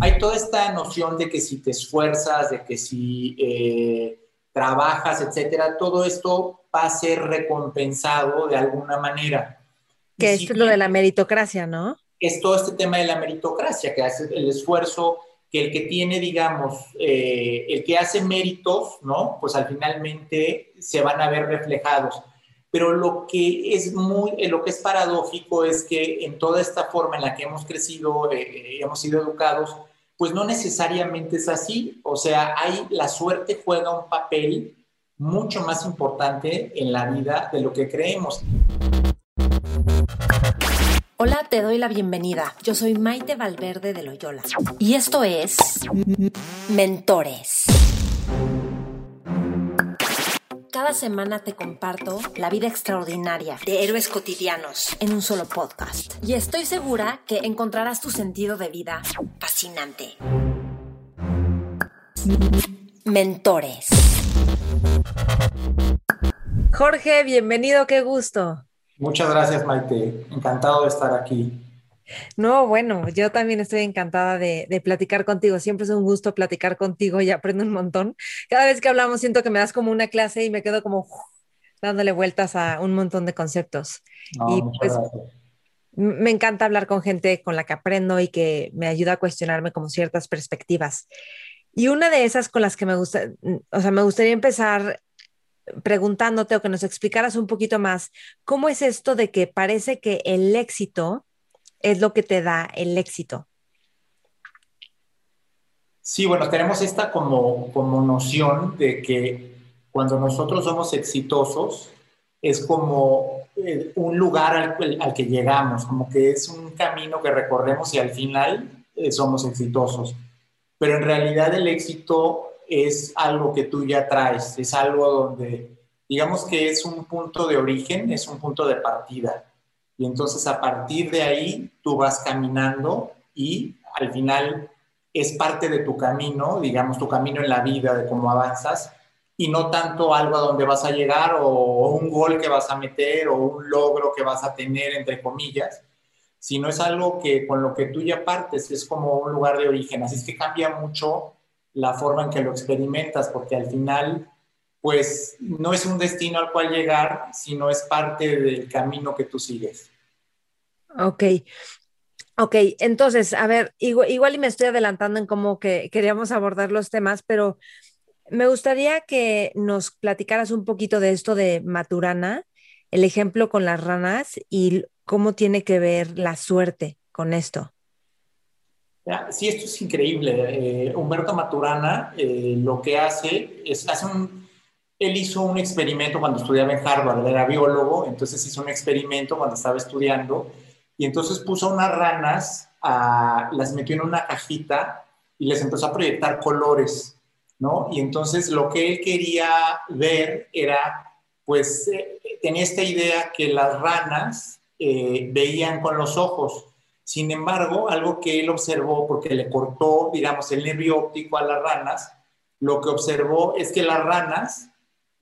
Hay toda esta noción de que si te esfuerzas, de que si eh, trabajas, etcétera, todo esto va a ser recompensado de alguna manera. Que es lo de la meritocracia, ¿no? Es todo este tema de la meritocracia, que hace el esfuerzo, que el que tiene, digamos, eh, el que hace méritos, ¿no? Pues al finalmente se van a ver reflejados. Pero lo que es muy, eh, lo que es paradójico es que en toda esta forma en la que hemos crecido, eh, hemos sido educados, pues no necesariamente es así. O sea, hay, la suerte juega un papel mucho más importante en la vida de lo que creemos. Hola, te doy la bienvenida. Yo soy Maite Valverde de Loyola y esto es Mentores. Cada semana te comparto la vida extraordinaria de héroes cotidianos en un solo podcast. Y estoy segura que encontrarás tu sentido de vida fascinante. Mentores. Jorge, bienvenido, qué gusto. Muchas gracias, Maite. Encantado de estar aquí. No, bueno, yo también estoy encantada de, platicar contigo. Siempre es un gusto platicar contigo y aprendo un montón. Cada vez que hablamos siento que me das como una clase y me quedo como dándole vueltas a un montón de conceptos. y pues me encanta hablar con gente con la que aprendo y que me ayuda a cuestionarme como ciertas perspectivas. Y una de esas con las que me gusta, o sea, me gustaría empezar preguntándote o que nos explicaras un poquito más, ¿cómo es esto de que parece que el éxito es lo que te da el éxito. Sí, bueno, tenemos esta como, como noción de que cuando nosotros somos exitosos es como eh, un lugar al, que llegamos, como que es un camino que recorremos y al final eh, somos exitosos. Pero en realidad el éxito es algo que tú ya traes, es algo donde digamos que es un punto de origen, es un punto de partida. Y entonces a partir de ahí tú vas caminando y al final es parte de tu camino, digamos, tu camino en la vida, de cómo avanzas, y no tanto algo a donde vas a llegar o un gol que vas a meter o un logro que vas a tener, entre comillas, sino es algo que con lo que tú ya partes, es como un lugar de origen. Así es que cambia mucho la forma en que lo experimentas, porque al final pues no es un destino al cual llegar, sino es parte del camino que tú sigues. Ok. Ok, entonces, a ver, igual, y me estoy adelantando en cómo que queríamos abordar los temas, pero me gustaría que nos platicaras un poquito de esto de Maturana, el ejemplo con las ranas y cómo tiene que ver la suerte con esto. Sí, esto es increíble. Eh, Humberto Maturana eh, lo que hace es, hace un, él hizo un experimento cuando estudiaba en Harvard, era biólogo, entonces hizo un experimento cuando estaba estudiando y entonces puso unas ranas, las metió en una cajita y les empezó a proyectar colores, ¿no? Y entonces lo que él quería ver era, pues, eh, tenía esta idea que las ranas eh, veían con los ojos. Sin embargo, algo que él observó, porque le cortó, digamos, el nervio óptico a las ranas, lo que observó es que las ranas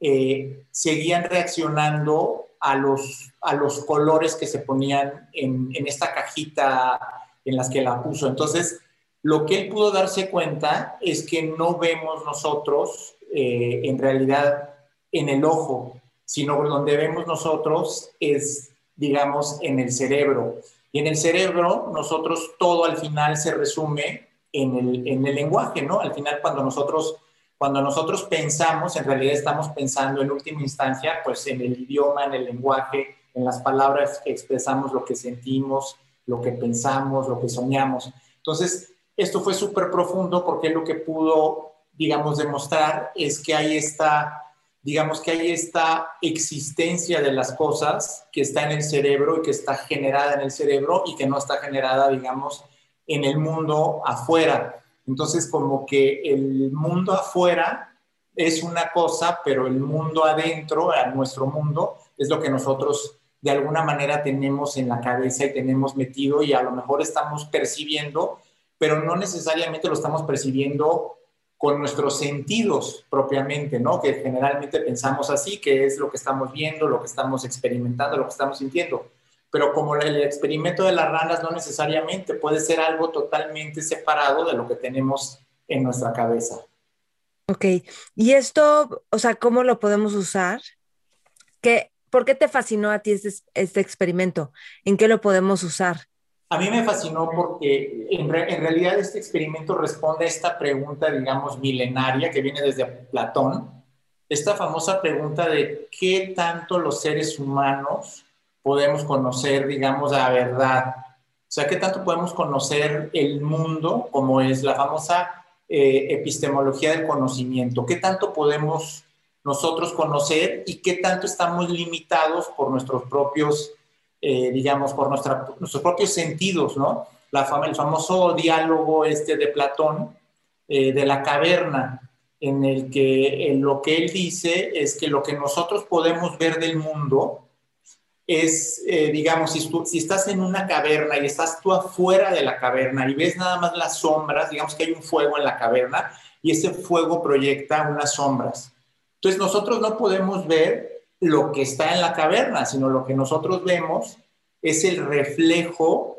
eh, seguían reaccionando a los, a los colores que se ponían en, esta cajita en las que la puso. Entonces, lo que él pudo darse cuenta es que no vemos nosotros eh, en realidad en el ojo, sino donde vemos nosotros es, digamos, en el cerebro. Y en el cerebro nosotros todo al final se resume en el, en el lenguaje, ¿no? Al final cuando nosotros cuando nosotros pensamos, en realidad estamos pensando en última instancia, pues en el idioma, en el lenguaje, en las palabras que expresamos lo que sentimos, lo que pensamos, lo que soñamos. Entonces, esto fue súper profundo porque lo que pudo, digamos, demostrar es que hay esta, digamos que hay esta existencia de las cosas que está en el cerebro y que está generada en el cerebro y que no está generada, digamos, en el mundo afuera. Entonces, como que el mundo afuera es una cosa, pero el mundo adentro, nuestro mundo, es lo que nosotros de alguna manera tenemos en la cabeza y tenemos metido y a lo mejor estamos percibiendo, pero no necesariamente lo estamos percibiendo con nuestros sentidos propiamente, ¿no? Que generalmente pensamos así, que es lo que estamos viendo, lo que estamos experimentando, lo que estamos sintiendo pero como el experimento de las ranas no necesariamente puede ser algo totalmente separado de lo que tenemos en nuestra cabeza. Ok, y esto, o sea, ¿cómo lo podemos usar? ¿Qué, ¿Por qué te fascinó a ti este, este experimento? ¿En qué lo podemos usar? A mí me fascinó porque en, en, realidad este experimento responde a esta pregunta, digamos, milenaria que viene desde Platón, esta famosa pregunta de qué tanto los seres humanos podemos conocer, digamos, la verdad. O sea, qué tanto podemos conocer el mundo, como es la famosa eh, epistemología del conocimiento, qué tanto podemos nosotros conocer y qué tanto estamos limitados por nuestros propios, eh, digamos, por nuestra, nuestros propios sentidos, ¿no? La el famoso diálogo este de Platón eh, de la caverna, en el que en lo que él dice es que lo que nosotros podemos ver del mundo es, eh, digamos, si, si, estás en una caverna y estás tú afuera de la caverna y ves nada más las sombras, digamos que hay un fuego en la caverna y ese fuego proyecta unas sombras. Entonces nosotros no podemos ver lo que está en la caverna, sino lo que nosotros vemos es el reflejo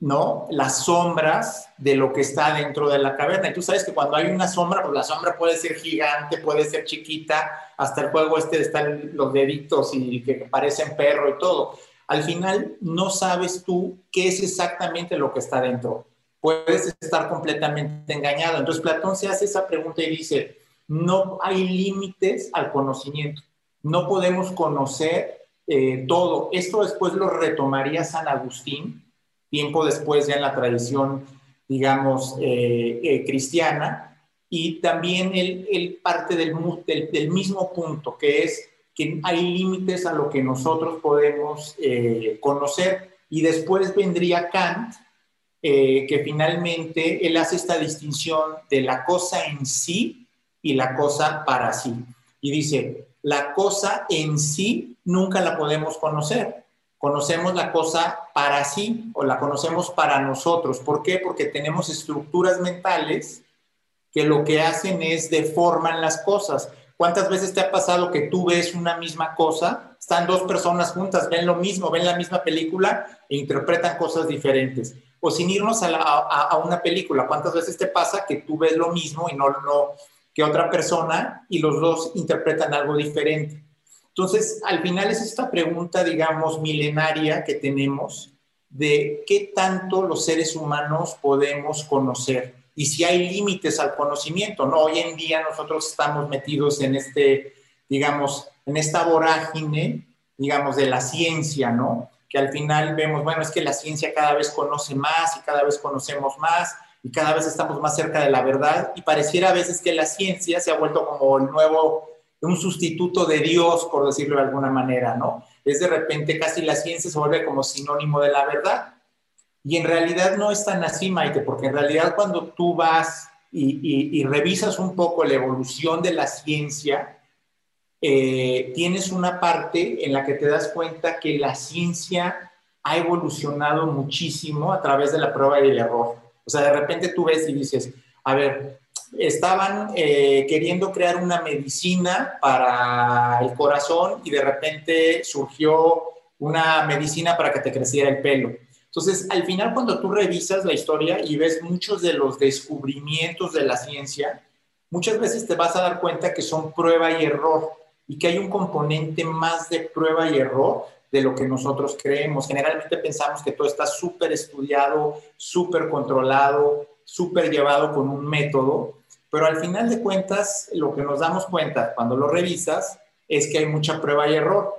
¿no? Las sombras de lo que está dentro de la caverna. Y tú sabes que cuando hay una sombra, pues la sombra puede ser gigante, puede ser chiquita, hasta el juego este están los deditos y que parecen perro y todo. Al final no sabes tú qué es exactamente lo que está dentro. Puedes estar completamente engañado. Entonces Platón se hace esa pregunta y dice, no hay límites al conocimiento. No podemos conocer eh, todo. Esto después lo retomaría San Agustín tiempo después ya en la tradición, digamos, eh, eh, cristiana, y también él, parte del, del, mismo punto, que es que hay límites a lo que nosotros podemos eh, conocer, y después vendría Kant, que finalmente él hace esta distinción de la cosa en sí y la cosa para sí. Y dice, la cosa en sí nunca la podemos conocer, conocemos la cosa para sí o la conocemos para nosotros. ¿Por qué? Porque tenemos estructuras mentales que lo que hacen es deforman las cosas. ¿Cuántas veces te ha pasado que tú ves una misma cosa? Están dos personas juntas, ven lo mismo, ven la misma película e interpretan cosas diferentes. O sin irnos a, una película, ¿cuántas veces te pasa que tú ves lo mismo y no, no que otra persona y los dos interpretan algo diferente? Entonces, al final es esta pregunta, digamos, milenaria que tenemos de qué tanto los seres humanos podemos conocer y si hay límites al conocimiento, ¿no? Hoy en día nosotros estamos metidos en este, digamos, en esta vorágine, digamos, de la ciencia, ¿no? Que al final vemos, bueno, es que la ciencia cada vez conoce más y cada vez conocemos más y cada vez estamos más cerca de la verdad y pareciera a veces que la ciencia se ha vuelto como el nuevo un sustituto de Dios, por decirlo de alguna manera, ¿no? Es de repente casi la ciencia se vuelve como sinónimo de la verdad. Y en realidad no es tan así, Maite, porque en realidad cuando tú vas y, revisas un poco la evolución de la ciencia, eh, tienes una parte en la que te das cuenta que la ciencia ha evolucionado muchísimo a través de la prueba y el error. O sea, de repente tú ves y dices, a ver, estaban eh, queriendo crear una medicina para el corazón y de repente surgió una medicina para que te creciera el pelo. Entonces, al final, cuando tú revisas la historia y ves muchos de los descubrimientos de la ciencia, muchas veces te vas a dar cuenta que son prueba y error y que hay un componente más de prueba y error de lo que nosotros creemos. Generalmente pensamos que todo está súper estudiado, súper controlado, súper llevado con un método, pero al final de cuentas, lo que nos damos cuenta cuando lo revisas es que hay mucha prueba y error.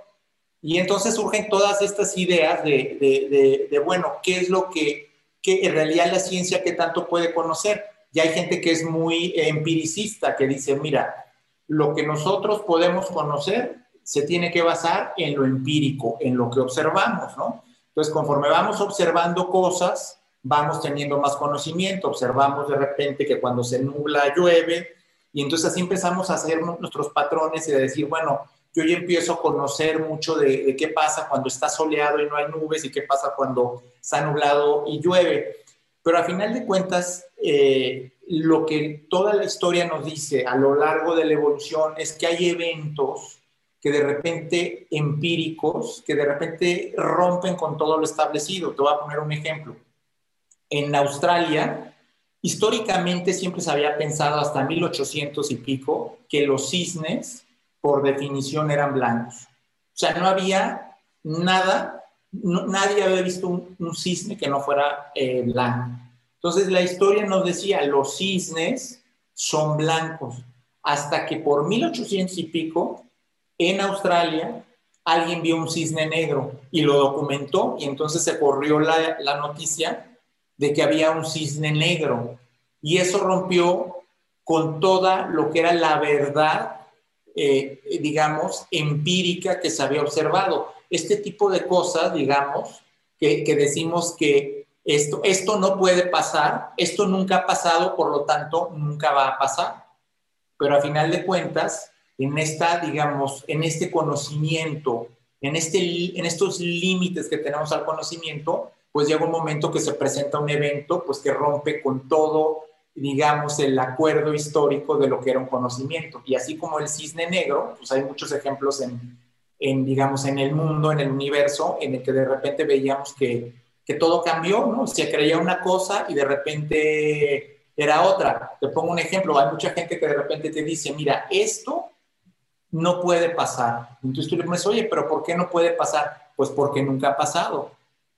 Y entonces surgen todas estas ideas de, de, bueno, ¿qué es lo que, que, en realidad la ciencia que tanto puede conocer? Y hay gente que es muy empiricista, que dice, mira, lo que nosotros podemos conocer se tiene que basar en lo empírico, en lo que observamos, ¿no? Entonces, conforme vamos observando cosas, vamos teniendo más conocimiento, observamos de repente que cuando se nubla llueve y entonces así empezamos a hacer nuestros patrones y a decir, bueno, yo ya empiezo a conocer mucho de, qué pasa cuando está soleado y no hay nubes y qué pasa cuando está nublado y llueve. Pero a final de cuentas, eh, lo que toda la historia nos dice a lo largo de la evolución es que hay eventos que de repente empíricos, que de repente rompen con todo lo establecido. Te voy a poner un ejemplo. En Australia, históricamente siempre se había pensado hasta 1800 y pico que los cisnes, por definición, eran blancos. O sea, no había nada, nadie había visto un, cisne que no fuera eh, blanco. Entonces la historia nos decía, los cisnes son blancos, hasta que por 1800 y pico, en Australia, alguien vio un cisne negro y lo documentó y entonces se corrió la, la noticia de que había un cisne negro y eso rompió con toda lo que era la verdad, eh, digamos, empírica que se había observado. Este tipo de cosas, digamos, que, que decimos que esto, esto no puede pasar, esto nunca ha pasado, por lo tanto, nunca va a pasar. Pero a final de cuentas, en esta, digamos, en este conocimiento, en, este, en estos límites que tenemos al conocimiento, pues llega un momento que se presenta un evento, pues que rompe con todo, digamos, el acuerdo histórico de lo que era un conocimiento. Y así como el cisne negro, pues hay muchos ejemplos en, digamos, en el mundo, en el universo, en el que de repente veíamos que que todo cambió, ¿no? Se creía una cosa y de repente era otra. Te pongo un ejemplo, hay mucha gente que de repente te dice, mira, esto no puede pasar. Entonces tú le dices, oye, pero ¿por qué no puede pasar? Pues porque nunca ha pasado.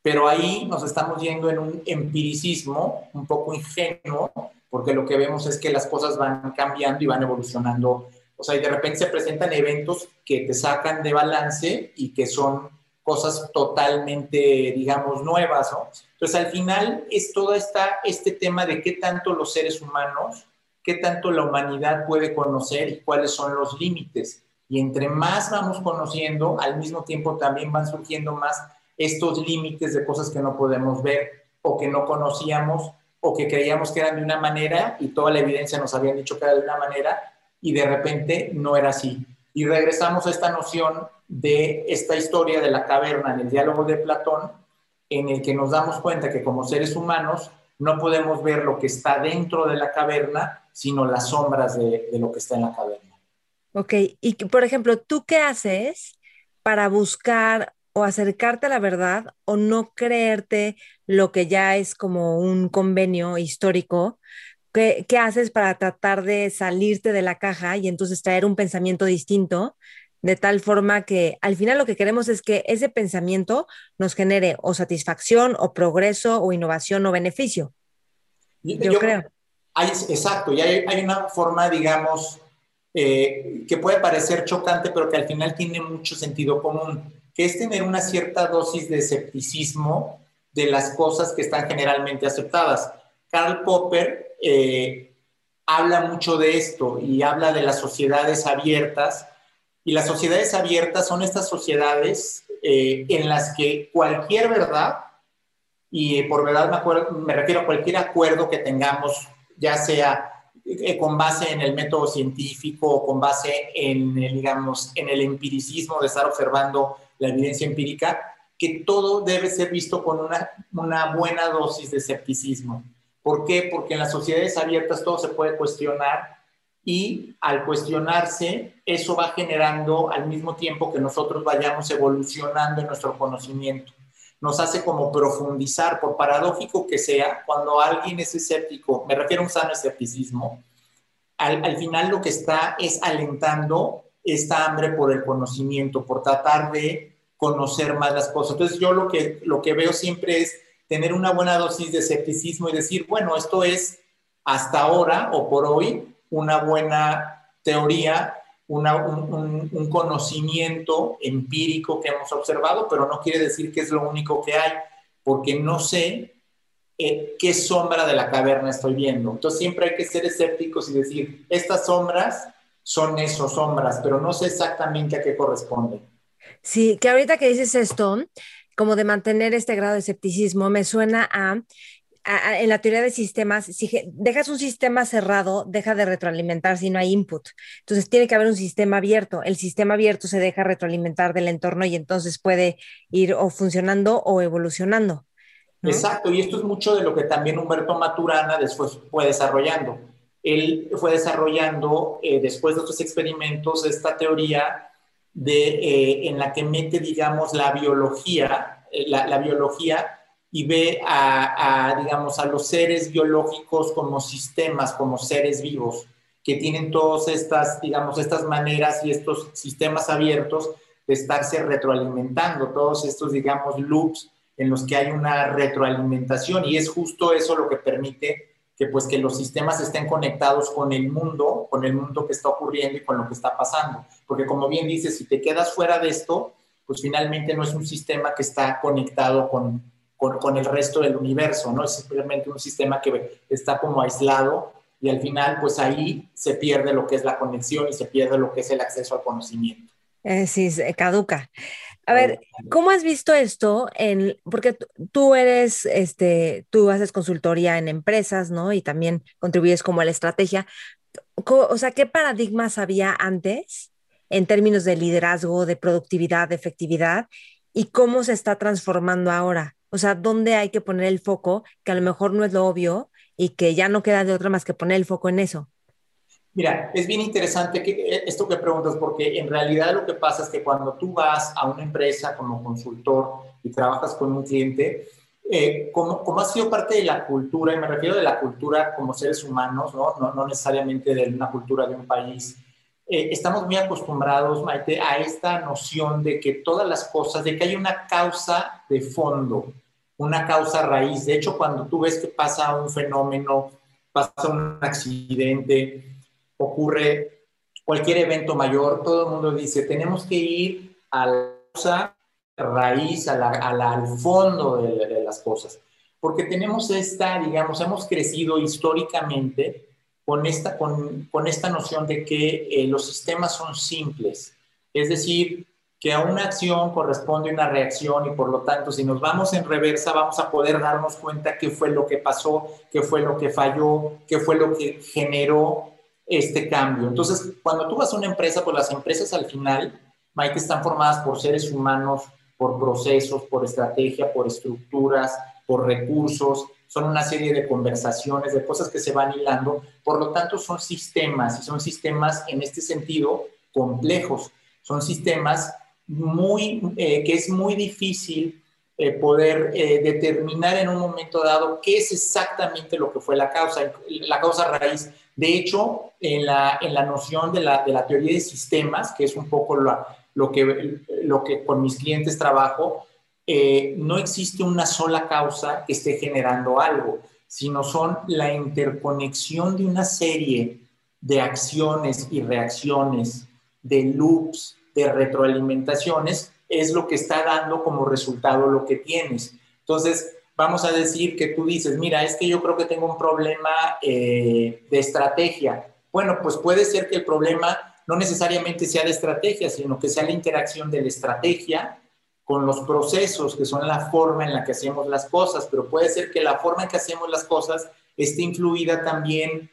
Pero ahí nos estamos yendo en un empiricismo un poco ingenuo, porque lo que vemos es que las cosas van cambiando y van evolucionando. O sea, y de repente se presentan eventos que te sacan de balance y que son cosas totalmente, digamos, nuevas, ¿no? Entonces, al final es todo esta, este tema de qué tanto los seres humanos, qué tanto la humanidad puede conocer y cuáles son los límites. Y entre más vamos conociendo, al mismo tiempo también van surgiendo más estos límites de cosas que no podemos ver o que no conocíamos o que creíamos que eran de una manera y toda la evidencia nos había dicho que era de una manera y de repente no era así. Y regresamos a esta noción de esta historia de la caverna en el diálogo de Platón, en el que nos damos cuenta que como seres humanos no podemos ver lo que está dentro de la caverna, sino las sombras de, lo que está en la caverna. Ok, y por ejemplo, ¿tú qué haces para buscar o acercarte a la verdad o no creerte lo que ya es como un convenio histórico? ¿Qué, ¿Qué, haces para tratar de salirte de la caja y entonces traer un pensamiento distinto de tal forma que al final lo que queremos es que ese pensamiento nos genere o satisfacción o progreso o innovación o beneficio. Yo, creo. Hay, exacto, y hay, hay, una forma, digamos, eh, que puede parecer chocante, pero que al final tiene mucho sentido común, que es tener una cierta dosis de escepticismo de las cosas que están generalmente aceptadas. Karl Popper eh, habla mucho de esto y habla de las sociedades abiertas y las sociedades abiertas son estas sociedades eh, en las que cualquier verdad, y por verdad me, me, refiero a cualquier acuerdo que tengamos, ya sea eh, con base en el método científico o con base en, digamos, en el empiricismo de estar observando la evidencia empírica, que todo debe ser visto con una, buena dosis de escepticismo. ¿Por qué? Porque en las sociedades abiertas todo se puede cuestionar y al cuestionarse, eso va generando al mismo tiempo que nosotros vayamos evolucionando en nuestro conocimiento. Nos hace como profundizar, por paradójico que sea, cuando alguien es escéptico, me refiero a un sano escepticismo, al, al final lo que está es alentando esta hambre por el conocimiento, por tratar de conocer más las cosas. Entonces yo lo que, lo que veo siempre es tener una buena dosis de escepticismo y decir, bueno, esto es hasta ahora o por hoy una buena teoría, un, conocimiento empírico que hemos observado, pero no quiere decir que es lo único que hay, porque no sé eh, qué sombra de la caverna estoy viendo. Entonces siempre hay que ser escépticos y decir, estas sombras son esos sombras, pero no sé exactamente a qué corresponden. Sí, que ahorita que dices esto, como de mantener este grado de escepticismo, me suena a en la teoría de sistemas, si dejas un sistema cerrado, deja de retroalimentar si no hay input. Entonces tiene que haber un sistema abierto. El sistema abierto se deja retroalimentar del entorno y entonces puede ir o funcionando o evolucionando. Exacto, y esto es mucho de lo que también Humberto Maturana después fue desarrollando. Él fue desarrollando, eh, después de estos experimentos, esta teoría de, eh, en la que mete, digamos, la biología, eh, la, biología y ve a, a, digamos, a los seres biológicos como sistemas, como seres vivos, que tienen todas estas, digamos, estas maneras y estos sistemas abiertos de estarse retroalimentando, todos estos, digamos, loops en los que hay una retroalimentación y es justo eso lo que permite que pues que los sistemas estén conectados con el mundo, con el mundo que está ocurriendo y con lo que está pasando. Porque como bien dices, si te quedas fuera de esto, pues finalmente no es un sistema que está conectado con, con, el resto del universo, ¿no? Es simplemente un sistema que está como aislado y al final pues ahí se pierde lo que es la conexión y se pierde lo que es el acceso al conocimiento. Eh, sí, caduca. A ver, ¿cómo has visto esto? En, porque tú eres, este, tú haces consultoría en empresas, ¿no? Y también contribuyes como a la estrategia. O sea, ¿qué paradigmas había antes en términos de liderazgo, de productividad, de efectividad? ¿Y cómo se está transformando ahora? O sea, ¿dónde hay que poner el foco? Que a lo mejor no es lo obvio y que ya no queda de otra más que poner el foco en eso. Mira, es bien interesante que, eh, esto que preguntas, porque en realidad lo que pasa es que cuando tú vas a una empresa como consultor y trabajas con un cliente, eh, como, como, ha sido parte de la cultura, y me refiero de la cultura como seres humanos, no, no, no necesariamente de una cultura de un país, eh, estamos muy acostumbrados, Maite, a esta noción de que todas las cosas, de que hay una causa de fondo, una causa raíz. De hecho, cuando tú ves que pasa un fenómeno, pasa un accidente, ocurre cualquier evento mayor, todo el mundo dice, tenemos que ir a la raíz, a al fondo de, las cosas, porque tenemos esta, digamos, hemos crecido históricamente con esta, con, con esta noción de que eh, los sistemas son simples, es decir, que a una acción corresponde una reacción y por lo tanto si nos vamos en reversa vamos a poder darnos cuenta qué fue lo que pasó, qué fue lo que falló, qué fue lo que generó este cambio. Entonces, cuando tú vas a una empresa, pues las empresas al final, Mike, están formadas por seres humanos, por procesos, por estrategia, por estructuras, por recursos, son una serie de conversaciones, de cosas que se van hilando, por lo tanto son sistemas y son sistemas en este sentido complejos, son sistemas muy, eh, que es muy difícil eh, poder eh, determinar en un momento dado qué es exactamente lo que fue la causa, la causa raíz. De hecho, en la, en la noción de la, de la teoría de sistemas, que es un poco lo, que, lo que con mis clientes trabajo, eh, no existe una sola causa que esté generando algo, sino son la interconexión de una serie de acciones y reacciones, de loops, de retroalimentaciones, es lo que está dando como resultado lo que tienes. Entonces, vamos a decir que tú dices, mira, es que yo creo que tengo un problema eh, de estrategia. Bueno, pues puede ser que el problema no necesariamente sea de estrategia, sino que sea la interacción de la estrategia con los procesos, que son la forma en la que hacemos las cosas, pero puede ser que la forma en que hacemos las cosas esté influida también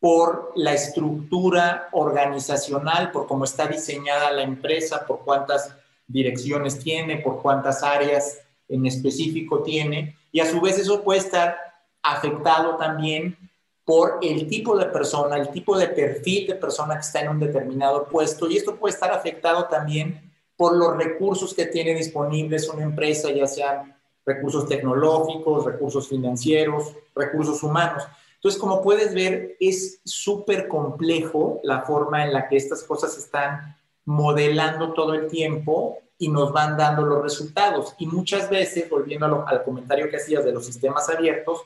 por la estructura organizacional, por cómo está diseñada la empresa, por cuántas direcciones tiene, por cuántas áreas en específico tiene, y a su vez eso puede estar afectado también por el tipo de persona, el tipo de perfil de persona que está en un determinado puesto, y esto puede estar afectado también por los recursos que tiene disponibles una empresa, ya sean recursos tecnológicos, recursos financieros, recursos humanos. Entonces, como puedes ver, es súper complejo la forma en la que estas cosas están modelando todo el tiempo y nos van dando los resultados. Y muchas veces, volviendo al comentario que hacías de los sistemas abiertos,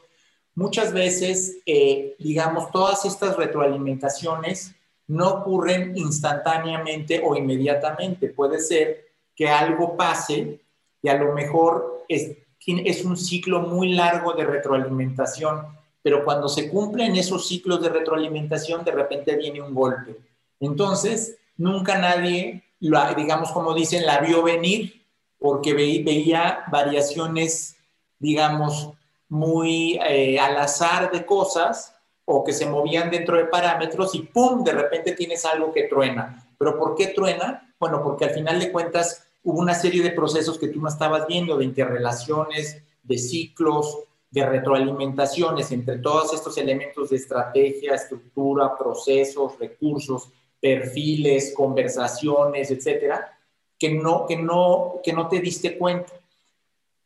muchas veces, eh, digamos, todas estas retroalimentaciones no ocurren instantáneamente o inmediatamente. Puede ser que algo pase y a lo mejor es, es un ciclo muy largo de retroalimentación, pero cuando se cumplen esos ciclos de retroalimentación, de repente viene un golpe. Entonces, nunca nadie, digamos como dicen, la vio venir porque veía variaciones, digamos, muy eh, al azar de cosas o que se movían dentro de parámetros y ¡pum! De repente tienes algo que truena. ¿Pero por qué truena? Bueno, porque al final de cuentas hubo una serie de procesos que tú no estabas viendo, de interrelaciones, de ciclos, de retroalimentaciones entre todos estos elementos de estrategia, estructura, procesos, recursos, perfiles, conversaciones, etcétera, que no, que no, que no te diste cuenta.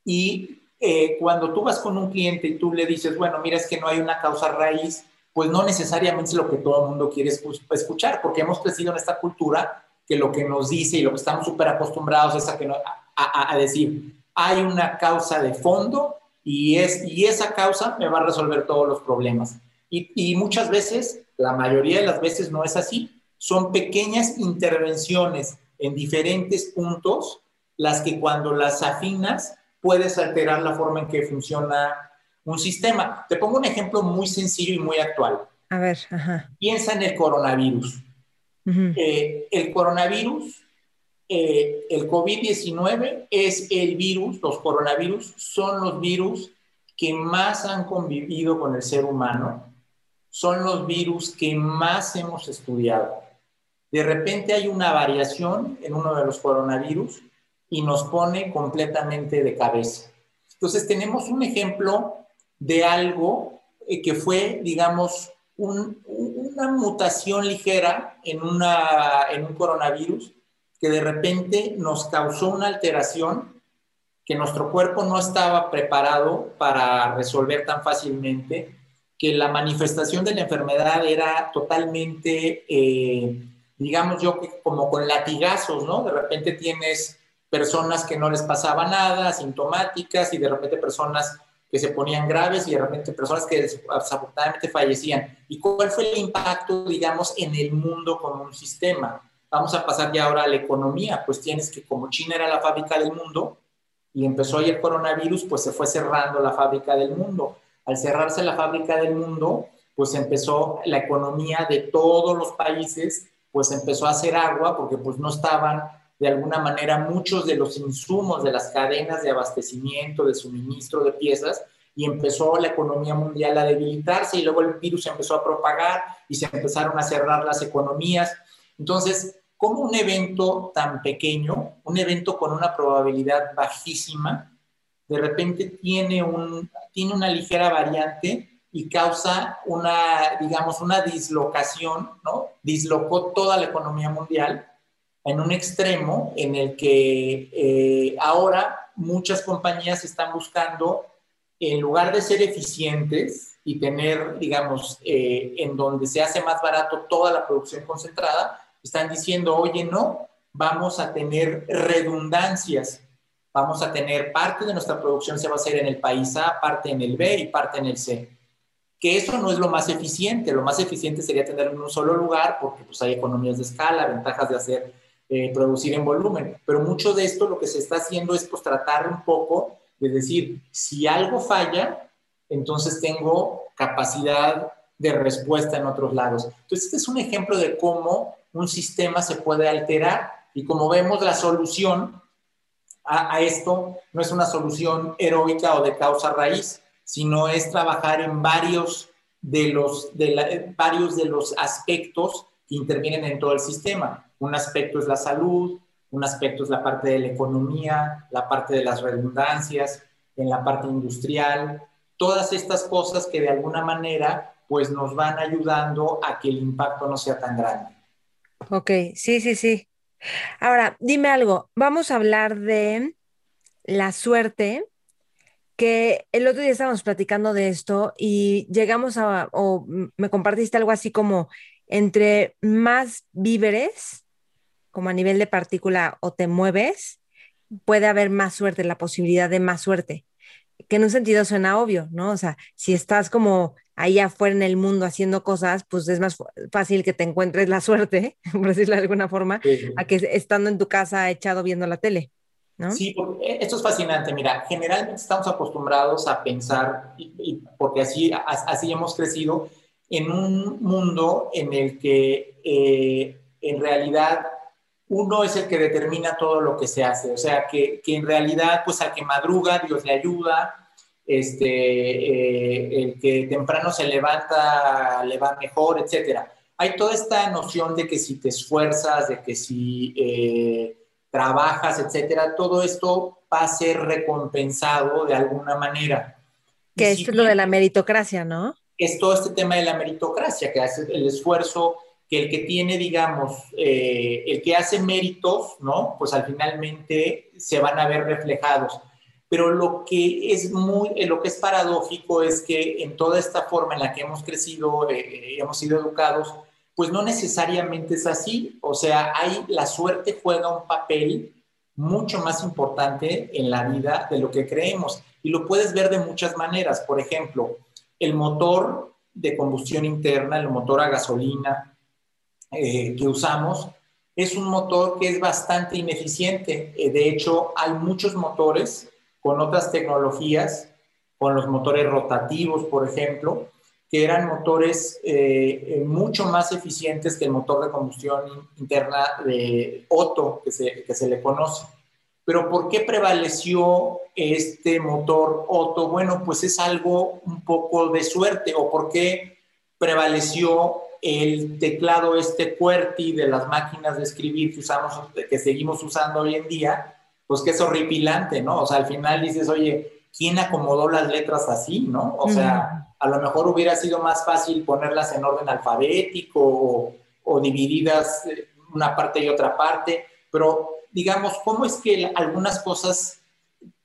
Y eh, cuando tú vas con un cliente y tú le dices, bueno, mira, es que no hay una causa raíz, pues no necesariamente es lo que todo el mundo quiere escuchar, porque hemos crecido en esta cultura que lo que nos dice y lo que estamos súper acostumbrados es a, que a, decir, hay una causa de fondo y, es, y esa causa me va a resolver todos los problemas. Y, y muchas veces, la mayoría de las veces no es así, son pequeñas intervenciones en diferentes puntos las que cuando las afinas puedes alterar la forma en que funciona un sistema. Te pongo un ejemplo muy sencillo y muy actual. A ver, Piensa en el coronavirus. Eh, el coronavirus, eh, el COVID-19 es el virus, los coronavirus son los virus que más han convivido con el ser humano, son los virus que más hemos estudiado. De repente hay una variación en uno de los coronavirus y nos pone completamente de cabeza. Entonces tenemos un ejemplo de algo eh, que fue, digamos, una mutación ligera en, una, en un coronavirus que de repente nos causó una alteración que nuestro cuerpo no estaba preparado para resolver tan fácilmente, que la manifestación de la enfermedad era totalmente, eh, digamos yo, como con latigazos, ¿no? De repente tienes personas que no les pasaba nada, asintomáticas, y de repente personas que se ponían graves y de repente personas que desafortunadamente fallecían. ¿Y cuál fue el impacto, digamos, en el mundo como un sistema? Vamos a pasar ya ahora a la economía, pues tienes que como China era la fábrica del mundo y empezó ahí el coronavirus, pues se fue cerrando la fábrica del mundo. Al cerrarse la fábrica del mundo, pues empezó la economía de todos los países, pues empezó a hacer agua porque pues no estaban de alguna manera muchos de los insumos de las cadenas de abastecimiento, de suministro de piezas, y empezó la economía mundial a debilitarse y luego el virus empezó a propagar y se empezaron a cerrar las economías. Entonces, como un evento tan pequeño, un evento con una probabilidad bajísima, de repente tiene, un, tiene una ligera variante y causa una, digamos, una dislocación, ¿no? Dislocó toda la economía mundial en un extremo en el que eh, ahora muchas compañías están buscando, en lugar de ser eficientes y tener, digamos, eh, en donde se hace más barato toda la producción concentrada, están diciendo, oye, no, vamos a tener redundancias, vamos a tener parte de nuestra producción se va a hacer en el país A, parte en el B y parte en el C. Que eso no es lo más eficiente, lo más eficiente sería tenerlo en un solo lugar porque pues hay economías de escala, ventajas de hacer eh, producir en volumen. Pero mucho de esto lo que se está haciendo es pues tratar un poco de decir, si algo falla, entonces tengo capacidad de respuesta en otros lados. Entonces, este es un ejemplo de cómo un sistema se puede alterar y como vemos la solución a, esto no es una solución heroica o de causa raíz, sino es trabajar en varios de los, de varios de los aspectos que intervienen en todo el sistema. Un aspecto es la salud, un aspecto es la parte de la economía, la parte de las redundancias, en la parte industrial, todas estas cosas que de alguna manera pues nos van ayudando a que el impacto no sea tan grande. Ok, sí, sí, sí. Ahora, dime algo, vamos a hablar de la suerte, que el otro día estábamos platicando de esto y llegamos a, o me compartiste algo así como entre más víveres, como a nivel de partícula o te mueves, puede haber más suerte, la posibilidad de más suerte, que en un sentido suena obvio, ¿no? O sea, si estás como ahí afuera en el mundo haciendo cosas, pues es más fácil que te encuentres la suerte, por decirlo de alguna forma, a que estando en tu casa echado viendo la tele. Sí, eh, esto es fascinante. Mira, generalmente estamos acostumbrados a pensar, y, porque así, así hemos crecido, en un mundo en el que eh, en realidad uno es el que determina todo lo que se hace, o sea, que, en realidad, pues al que madruga, Dios le ayuda, este, eh, el que temprano se levanta, le va mejor, etcétera. Hay toda esta noción de que si te esfuerzas, de que si eh, trabajas, etcétera, todo esto va a ser recompensado de alguna manera. Que es lo de la meritocracia, ¿no? Es todo este tema de la meritocracia, que hace el esfuerzo que el que tiene, digamos, eh, el que hace méritos, ¿no? Pues al finalmente se van a ver reflejados. Pero lo que es muy, eh, lo que es paradójico es que en toda esta forma en la que hemos crecido, eh, hemos sido educados, pues no necesariamente es así. O sea, hay, la suerte juega un papel mucho más importante en la vida de lo que creemos. Y lo puedes ver de muchas maneras. Por ejemplo, el motor de combustión interna, el motor a gasolina eh, que usamos, es un motor que es bastante ineficiente. Eh, de hecho, hay muchos motores con otras tecnologías, con los motores rotativos, por ejemplo, que eran motores eh, mucho más eficientes que el motor de combustión interna de Otto, que se, que se le conoce. Pero ¿por qué prevaleció este motor Otto? Bueno, pues es algo un poco de suerte. ¿O por qué prevaleció el teclado este QWERTY de las máquinas de escribir que usamos, que seguimos usando hoy en día? Pues que es horripilante, ¿no? O sea, al final dices, oye, ¿quién acomodó las letras así, no? O sea, a lo mejor hubiera sido más fácil ponerlas en orden alfabético o, divididas eh, una parte y otra parte, pero digamos, ¿cómo es que algunas cosas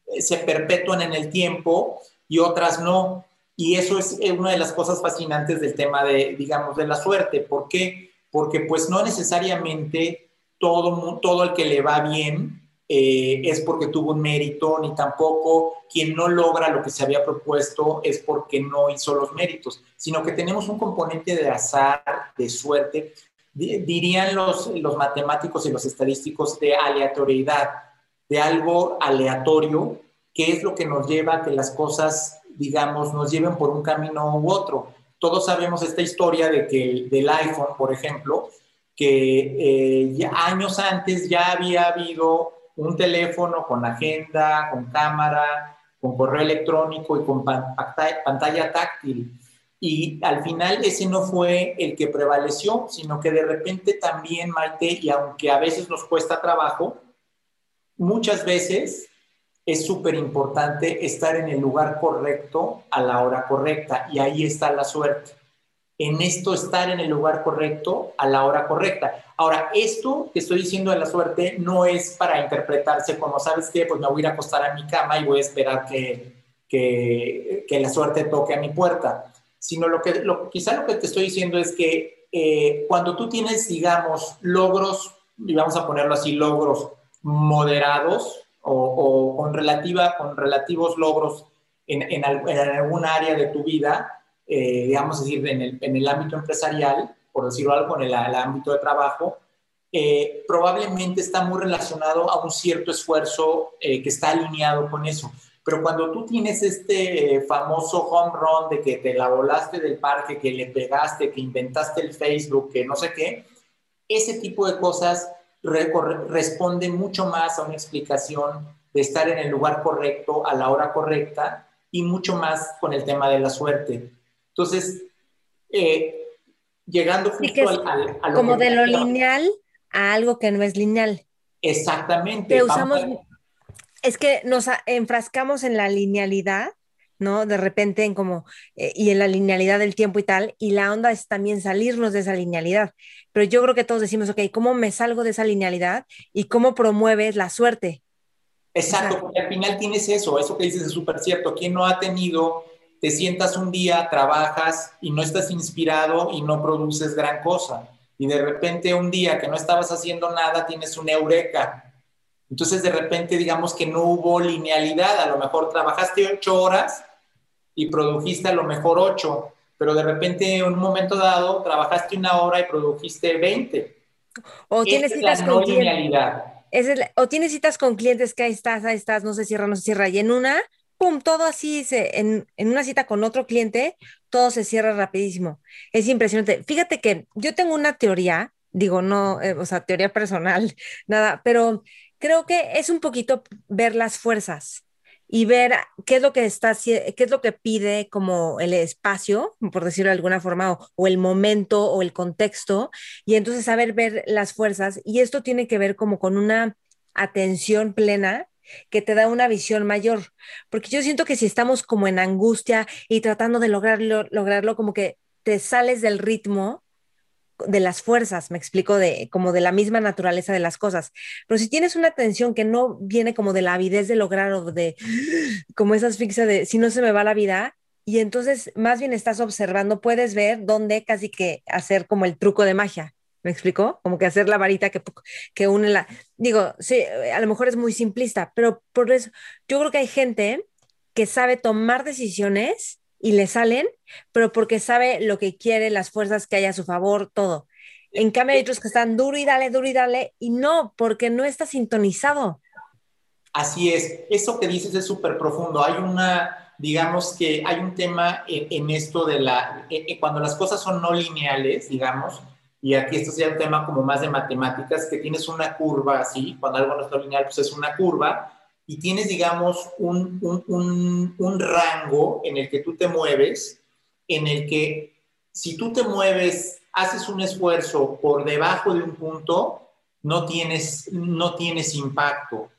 eh, se perpetúan en el tiempo y otras no? Y eso es eh, una de las cosas fascinantes del tema de, digamos, de la suerte. ¿Por qué? Porque pues no necesariamente todo, todo el que le va bien eh, es porque tuvo un mérito, ni tampoco quien no logra lo que se había propuesto es porque no hizo los méritos, sino que tenemos un componente de azar, de suerte, dirían los, los matemáticos y los estadísticos de aleatoriedad, de algo aleatorio, que es lo que nos lleva a que las cosas, digamos, nos lleven por un camino u otro. Todos sabemos esta historia de que del iPhone, por ejemplo, que eh, ya años antes ya había habido un teléfono con agenda, con cámara, con correo electrónico y con pantalla táctil. Y al final ese no fue el que prevaleció, sino que de repente también, Maite, y aunque a veces nos cuesta trabajo, muchas veces es súper importante estar en el lugar correcto a la hora correcta. Y ahí está la suerte en esto estar en el lugar correcto a la hora correcta. Ahora, esto que estoy diciendo de la suerte no es para interpretarse como, ¿sabes qué? Pues me voy a ir a acostar a mi cama y voy a esperar que, que, que la suerte toque a mi puerta, sino lo que lo, quizá lo que te estoy diciendo es que eh, cuando tú tienes, digamos, logros, y vamos a ponerlo así, logros moderados o, o con, relativa, con relativos logros en, en, en alguna área de tu vida, eh, digamos, decir, en el, en el, ámbito empresarial, por decirlo algo, en el, ámbito de trabajo, eh, probablemente está muy relacionado a un cierto esfuerzo eh, que está alineado con eso. Pero cuando tú tienes este famoso home run de que te la volaste del parque, que le pegaste, que inventaste el Facebook, que no sé qué, ese tipo de cosas responde mucho más a una explicación de estar en el lugar correcto, a la hora correcta, y mucho más con el tema de la suerte. Entonces, eh, llegando justo al, a lo Como de lo lineal a algo que no es lineal. Exactamente. usamos, es que nos enfrascamos en la linealidad, ¿no? De repente en como, eh, y en la linealidad del tiempo y tal, y la onda es también salirnos de esa linealidad. Pero yo creo que todos decimos, ok, ¿cómo me salgo de esa linealidad y cómo promueves la suerte? Exacto, porque al final tienes eso, eso que dices es súper cierto. ¿Quién no ha tenido te sientas un día, trabajas y no estás inspirado y no produces gran cosa. Y de repente un día que no estabas haciendo nada, tienes una eureka. Entonces de repente digamos que no hubo linealidad, a lo mejor trabajaste ocho horas y produjiste a lo mejor ocho, pero de repente en un momento dado trabajaste una hora y produjiste veinte. O tienes citas con clientes. o tienes citas con clientes que ahí estás, ahí estás, no se cierra, no se cierra. Y en una pum, todo así, se, en, en, una cita con otro cliente, todo se cierra rapidísimo. Es impresionante. Fíjate que yo tengo una teoría, digo, no, eh, o sea, teoría personal, nada, pero creo que es un poquito ver las fuerzas y ver qué es lo que está qué es lo que pide como el espacio, por decirlo de alguna forma, o, o, el momento o el contexto, y entonces saber ver las fuerzas. Y esto tiene que ver como con una atención plena que te da una visión mayor, porque yo siento que si estamos como en angustia y tratando de lograrlo, lograrlo como que te sales del ritmo de las fuerzas, me explico, de como de la misma naturaleza de las cosas. Pero si tienes una atención que no viene como de la avidez de lograr o de como esa asfixia de si no se me va la vida, y entonces más bien estás observando, puedes ver dónde casi que hacer como el truco de magia. ¿Me explicó? Como que hacer la varita que, que une la... Digo, sí, a lo mejor es muy simplista, pero por eso yo creo que hay gente que sabe tomar decisiones y le salen, pero porque sabe lo que quiere, las fuerzas que hay a su favor, todo. En cambio hay otros que están duro y dale, duro y dale, y no, porque no está sintonizado. Así es, eso que dices es súper profundo. Hay una, digamos que hay un tema en, esto de la, cuando las cosas son no lineales, digamos, y aquí esto sería un tema como más de matemáticas, que tienes una curva así, cuando algo no es no lineal, pues es una curva, y tienes, digamos, un, un, un, rango en el que tú te mueves, en el que si tú te mueves, haces un esfuerzo por debajo de un punto, no tienes, no tienes impacto.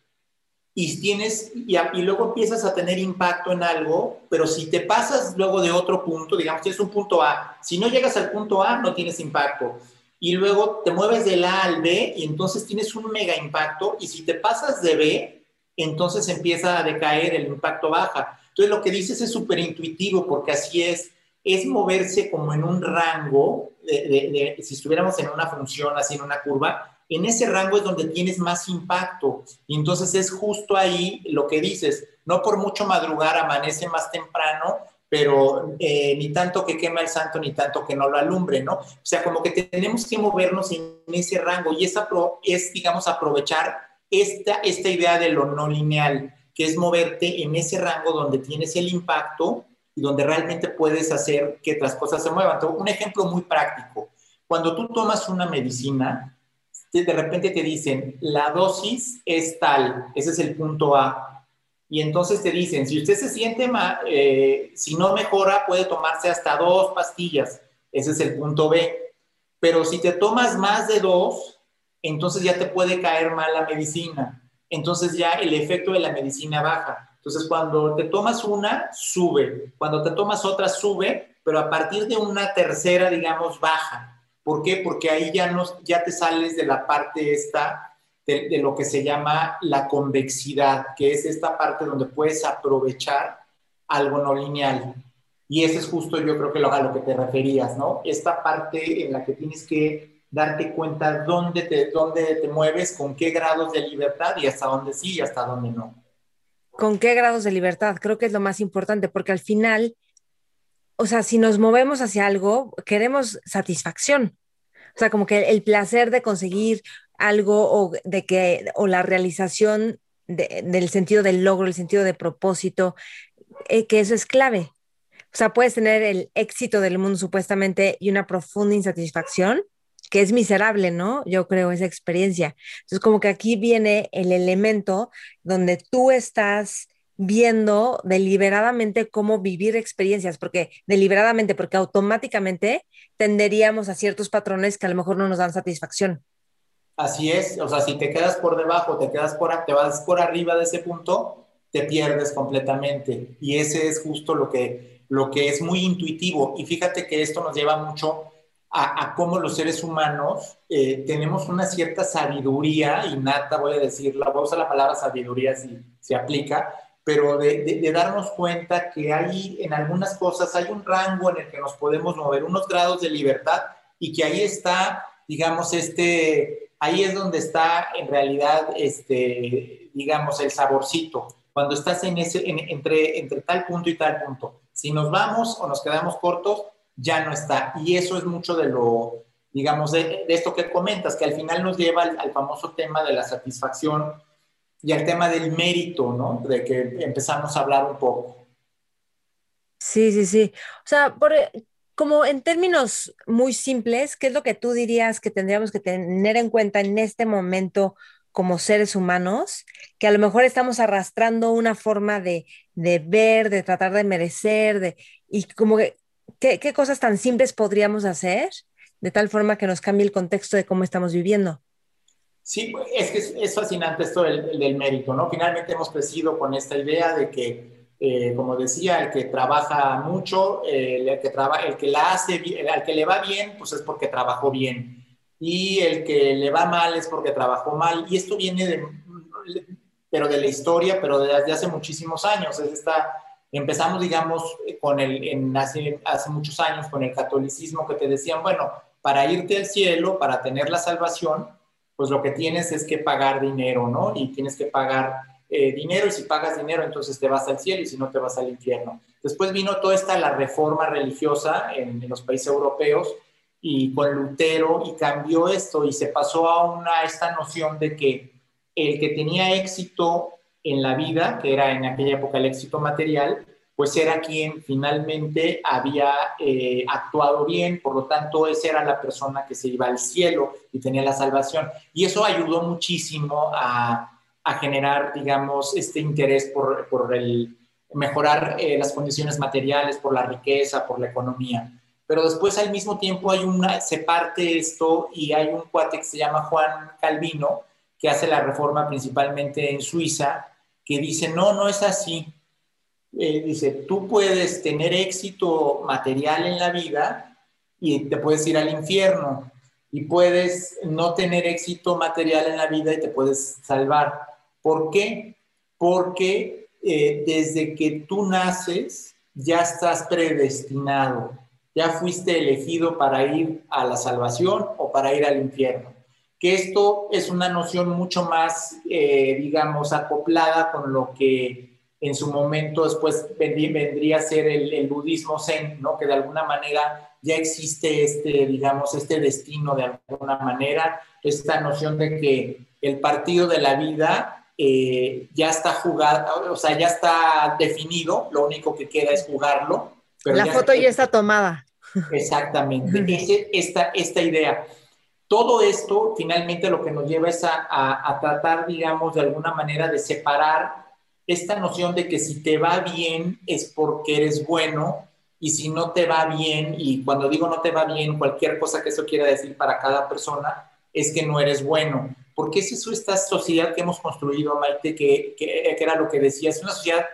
Y, tienes, y, luego empiezas a tener impacto en algo, pero si te pasas luego de otro punto, digamos, tienes un punto A, si no llegas al punto A, no tienes impacto. Y luego te mueves del A al B y entonces tienes un mega impacto. Y si te pasas de B, entonces empieza a decaer, el impacto baja. Entonces lo que dices es súper intuitivo porque así es, es moverse como en un rango, de, si estuviéramos en una función, así en una curva, en ese rango es donde tienes más impacto. Y entonces es justo ahí lo que dices, no por mucho madrugar amanece más temprano, pero eh, ni tanto que quema el santo, ni tanto que no lo alumbre, ¿no? O sea, como que tenemos que movernos en ese rango y esa es, digamos, aprovechar esta, esta idea de lo no lineal, que es moverte en ese rango donde tienes el impacto y donde realmente puedes hacer que las cosas se muevan. un ejemplo muy práctico. Cuando tú tomas una medicina, de repente te dicen, la dosis es tal, ese es el punto A. Y entonces te dicen, si usted se siente mal, eh, si no mejora, puede tomarse hasta dos pastillas, ese es el punto B. Pero si te tomas más de dos, entonces ya te puede caer mal la medicina. Entonces ya el efecto de la medicina baja. Entonces cuando te tomas una, sube. Cuando te tomas otra, sube, pero a partir de una tercera, digamos, baja. ¿Por qué? Porque ahí ya, no, ya te sales de la parte esta de, de, lo que se llama la convexidad, que es esta parte donde puedes aprovechar algo no lineal. Y ese es justo yo creo que lo, a lo que te referías, ¿no? Esta parte en la que tienes que darte cuenta dónde te, dónde te mueves, con qué grados de libertad y hasta dónde sí y hasta dónde no. ¿Con qué grados de libertad? Creo que es lo más importante, porque al final, o sea, si nos movemos hacia algo, queremos satisfacción. O sea, como que el placer de conseguir algo o de que, o la realización del sentido del logro, el sentido de propósito, eh, que eso es clave. O sea, puedes tener el éxito del mundo supuestamente y una profunda insatisfacción, que es miserable, ¿no? Yo creo esa experiencia. Entonces, como que aquí viene el elemento donde tú estás viendo deliberadamente cómo vivir experiencias, porque deliberadamente, porque automáticamente tenderíamos a ciertos patrones que a lo mejor no nos dan satisfacción. Así es, o sea, si te quedas por debajo, te quedas por, te vas por arriba de ese punto, te pierdes completamente. Y ese es justo lo que, lo que es muy intuitivo. Y fíjate que esto nos lleva mucho a, cómo los seres humanos eh, tenemos una cierta sabiduría innata, voy a decirla, voy a usar la palabra sabiduría si se aplica, pero de, darnos cuenta que hay en algunas cosas, hay un rango en el que nos podemos mover, unos grados de libertad y que ahí está, digamos, este, ahí es donde está en realidad, este, digamos, el saborcito, cuando estás en ese, entre, entre tal punto y tal punto. Si nos vamos o nos quedamos cortos, ya no está. Y eso es mucho de lo, digamos, de, esto que comentas, que al final nos lleva al, famoso tema de la satisfacción y al tema del mérito, ¿no? De que empezamos a hablar un poco. Sí, sí, sí. O sea, por, como en términos muy simples, ¿qué es lo que tú dirías que tendríamos que tener en cuenta en este momento como seres humanos? Que a lo mejor estamos arrastrando una forma de, de ver, de tratar de merecer, de, y como que ¿qué, cosas tan simples podríamos hacer de tal forma que nos cambie el contexto de cómo estamos viviendo? Sí, es que es, fascinante esto del, del, mérito, ¿no? Finalmente hemos crecido con esta idea de que eh, como decía, el que trabaja mucho, el, que traba, el que la hace, el, al que le va bien, pues es porque trabajó bien. Y el que le va mal es porque trabajó mal. Y esto viene de, pero de la historia, pero desde hace muchísimos años. Es esta, empezamos, digamos, con el, en hace, hace muchos años con el catolicismo que te decían, bueno, para irte al cielo, para tener la salvación, pues lo que tienes es que pagar dinero, ¿no? Y tienes que pagar eh, dinero y si pagas dinero entonces te vas al cielo y si no te vas al infierno. Después vino toda esta la reforma religiosa en, los países europeos y con Lutero y cambió esto y se pasó a una esta noción de que el que tenía éxito en la vida, que era en aquella época el éxito material, pues era quien finalmente había eh, actuado bien, por lo tanto, esa era la persona que se iba al cielo y tenía la salvación. Y eso ayudó muchísimo a, generar, digamos, este interés por, por el mejorar eh, las condiciones materiales, por la riqueza, por la economía. Pero después al mismo tiempo hay una, se parte esto y hay un cuate que se llama Juan Calvino, que hace la reforma principalmente en Suiza, que dice, no, no es así. Eh, dice, tú puedes tener éxito material en la vida y te puedes ir al infierno y puedes no tener éxito material en la vida y te puedes salvar. ¿Por qué? Porque eh, desde que tú naces ya estás predestinado, ya fuiste elegido para ir a la salvación o para ir al infierno. Que esto es una noción mucho más, eh, digamos, acoplada con lo que en su momento después vendría a ser el, el, budismo zen, ¿no? Que de alguna manera ya existe este, digamos, este destino de alguna manera, esta noción de que el partido de la vida eh, ya está jugado, o sea, ya está definido, lo único que queda es jugarlo. la foto ya está tomada. Exactamente, esta, esta idea. Todo esto finalmente lo que nos lleva es a, a, tratar, digamos, de alguna manera de separar esta noción de que si te va bien es porque eres bueno y si no te va bien, y cuando digo no te va bien, cualquier cosa que eso quiera decir para cada persona, es que no eres bueno. Porque es eso esta sociedad que hemos construido, Maite, que, que, era lo que decía, es una sociedad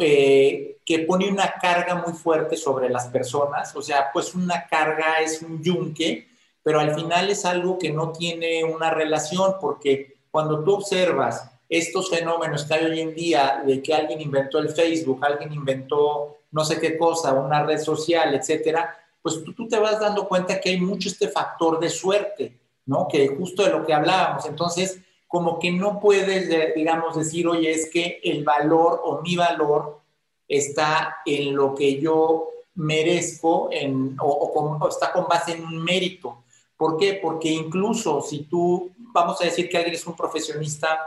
eh, que pone una carga muy fuerte sobre las personas, o sea, pues una carga es un yunque, pero al final es algo que no tiene una relación, porque cuando tú observas estos fenómenos que hay hoy en día de que alguien inventó el Facebook, alguien inventó no sé qué cosa, una red social, etcétera, pues tú, tú te vas dando cuenta que hay mucho este factor de suerte ¿no? Que justo de lo que hablábamos. Entonces, como que no puedes, digamos, decir, oye, es que el valor o mi valor está en lo que yo merezco en, o, está con base en un mérito. ¿Por qué? Porque incluso si tú, vamos a decir que alguien es un profesionista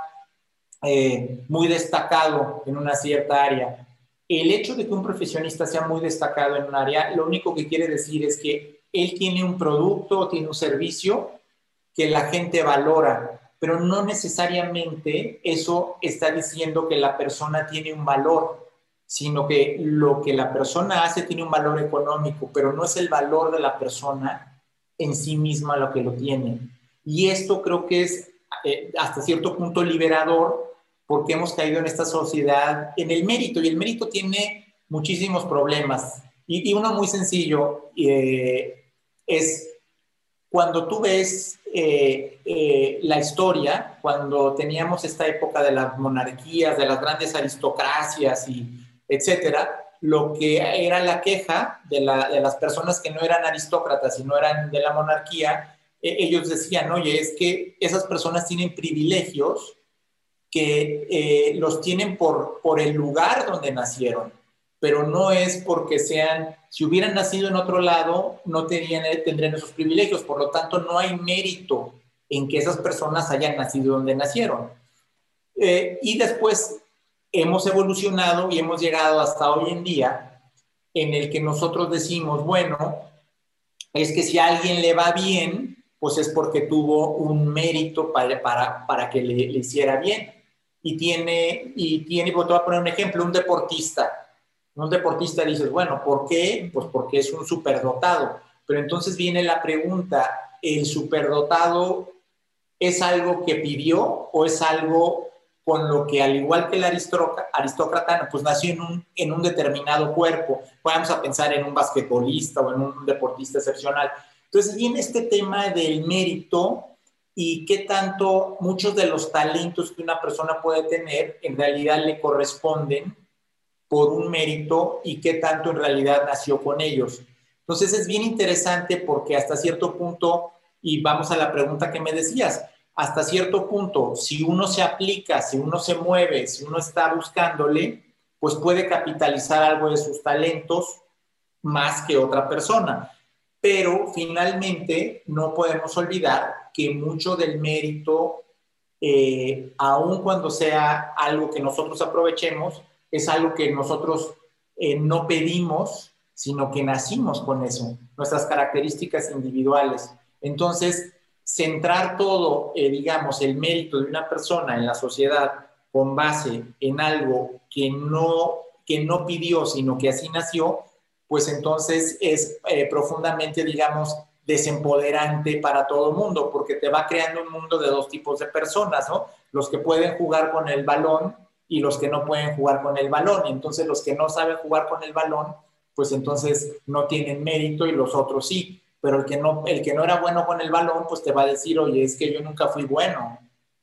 eh, muy destacado en una cierta área, el hecho de que un profesionista sea muy destacado en un área, lo único que quiere decir es que él tiene un producto, tiene un servicio que la gente valora, pero no necesariamente eso está diciendo que la persona tiene un valor, sino que lo que la persona hace tiene un valor económico, pero no es el valor de la persona en sí misma lo que lo tiene. Y esto creo que es eh, hasta cierto punto liberador porque hemos caído en esta sociedad en el mérito y el mérito tiene muchísimos problemas. Y, uno muy sencillo eh, es cuando tú ves eh, eh, la historia, cuando teníamos esta época de las monarquías, de las grandes aristocracias y etcétera, lo que era la queja de, las personas que no eran aristócratas y no eran de la monarquía, e, ellos decían, oye, es que esas personas tienen privilegios que eh, los tienen por, por el lugar donde nacieron pero no es porque sean, si hubieran nacido en otro lado, no tendrían, tendrían esos privilegios, por lo tanto no hay mérito en que esas personas hayan nacido donde nacieron. Eh, y después hemos evolucionado y hemos llegado hasta hoy en día en el que nosotros decimos, bueno, es que si a alguien le va bien, pues es porque tuvo un mérito para, para, para que le, hiciera bien. Y tiene, y tiene, pues, te voy a poner un ejemplo, un deportista un deportista dices, bueno, ¿por qué? Pues porque es un superdotado. Pero entonces viene la pregunta, ¿el superdotado es algo que pidió o es algo con lo que al igual que el aristócrata, pues nació en un, en un determinado cuerpo. Podemos a pensar en un basquetbolista o en un deportista excepcional. Entonces viene este tema del mérito y qué tanto muchos de los talentos que una persona puede tener en realidad le corresponden por un mérito y qué tanto en realidad nació con ellos. Entonces es bien interesante porque hasta cierto punto, y vamos a la pregunta que me decías, hasta cierto punto, si uno se aplica, si uno se mueve, si uno está buscándole, pues puede capitalizar algo de sus talentos más que otra persona. Pero finalmente no podemos olvidar que mucho del mérito, eh, aun cuando sea algo que nosotros aprovechemos, es algo que nosotros eh, no pedimos, sino que nacimos con eso, nuestras características individuales. Entonces, centrar todo, eh, digamos, el mérito de una persona en la sociedad con base en algo que no, que no pidió, sino que así nació, pues entonces es eh, profundamente, digamos, desempoderante para todo el mundo, porque te va creando un mundo de dos tipos de personas, ¿no? Los que pueden jugar con el balón y los que no pueden jugar con el balón. Y entonces los que no saben jugar con el balón, pues entonces no tienen mérito y los otros sí pero el que, no, el que no era bueno con el balón, pues te va a decir, oye, es que yo nunca fui bueno,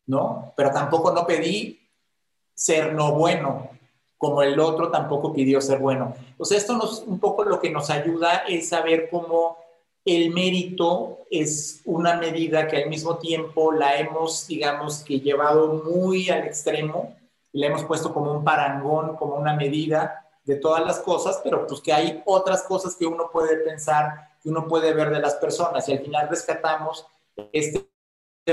¿no? Pero tampoco no pedí ser no bueno, como el otro tampoco pidió ser bueno. Sea, esto nos, un poco lo que nos ayuda es saber cómo el mérito es una medida que al mismo tiempo la hemos, digamos, que llevado muy al extremo y la hemos puesto como un parangón, como una medida de todas las cosas, pero pues que hay otras cosas que uno puede pensar que uno puede ver de las personas. Y al final rescatamos este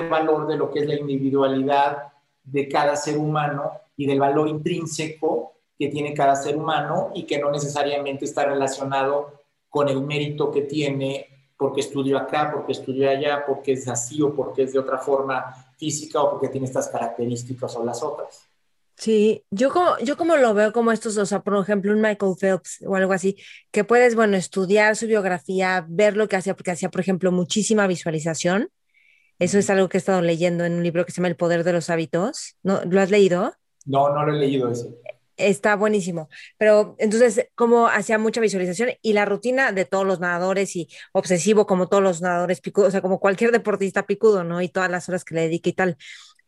valor de lo que es la individualidad de cada ser humano y del valor intrínseco que tiene cada ser humano y que no necesariamente está relacionado con el mérito que tiene porque estudió acá, porque estudió allá, porque es así o porque es de otra forma física o porque tiene estas características o las otras. Sí, yo como, yo como lo veo como estos, o sea, por ejemplo, un Michael Phelps o algo así, que puedes, bueno, estudiar su biografía, ver lo que hacía, porque hacía, por ejemplo, muchísima visualización. Eso es algo que he estado leyendo en un libro que se llama El Poder de los Hábitos. ¿No? ¿Lo has leído? No, no lo he leído ese. Está buenísimo. Pero entonces, como hacía mucha visualización y la rutina de todos los nadadores y obsesivo como todos los nadadores picudos, o sea, como cualquier deportista picudo, ¿no? Y todas las horas que le dedique y tal.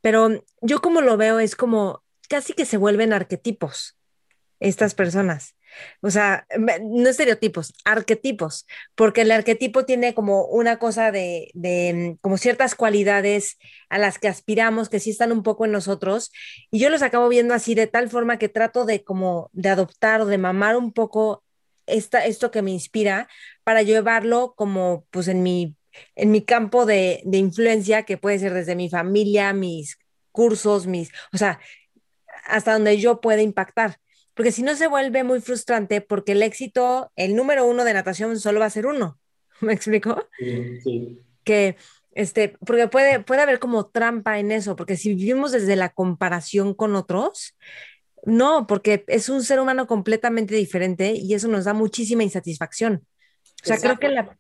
Pero yo como lo veo es como casi que se vuelven arquetipos estas personas. O sea, no estereotipos, arquetipos, porque el arquetipo tiene como una cosa de, de, como ciertas cualidades a las que aspiramos, que sí están un poco en nosotros, y yo los acabo viendo así de tal forma que trato de como de adoptar o de mamar un poco esta, esto que me inspira para llevarlo como pues en mi, en mi campo de, de influencia, que puede ser desde mi familia, mis cursos, mis, o sea, hasta donde yo pueda impactar. Porque si no se vuelve muy frustrante porque el éxito, el número uno de natación solo va a ser uno. ¿Me explico? Sí, sí. Que, este, porque puede, puede haber como trampa en eso, porque si vivimos desde la comparación con otros, no, porque es un ser humano completamente diferente y eso nos da muchísima insatisfacción. O sea, creo que la...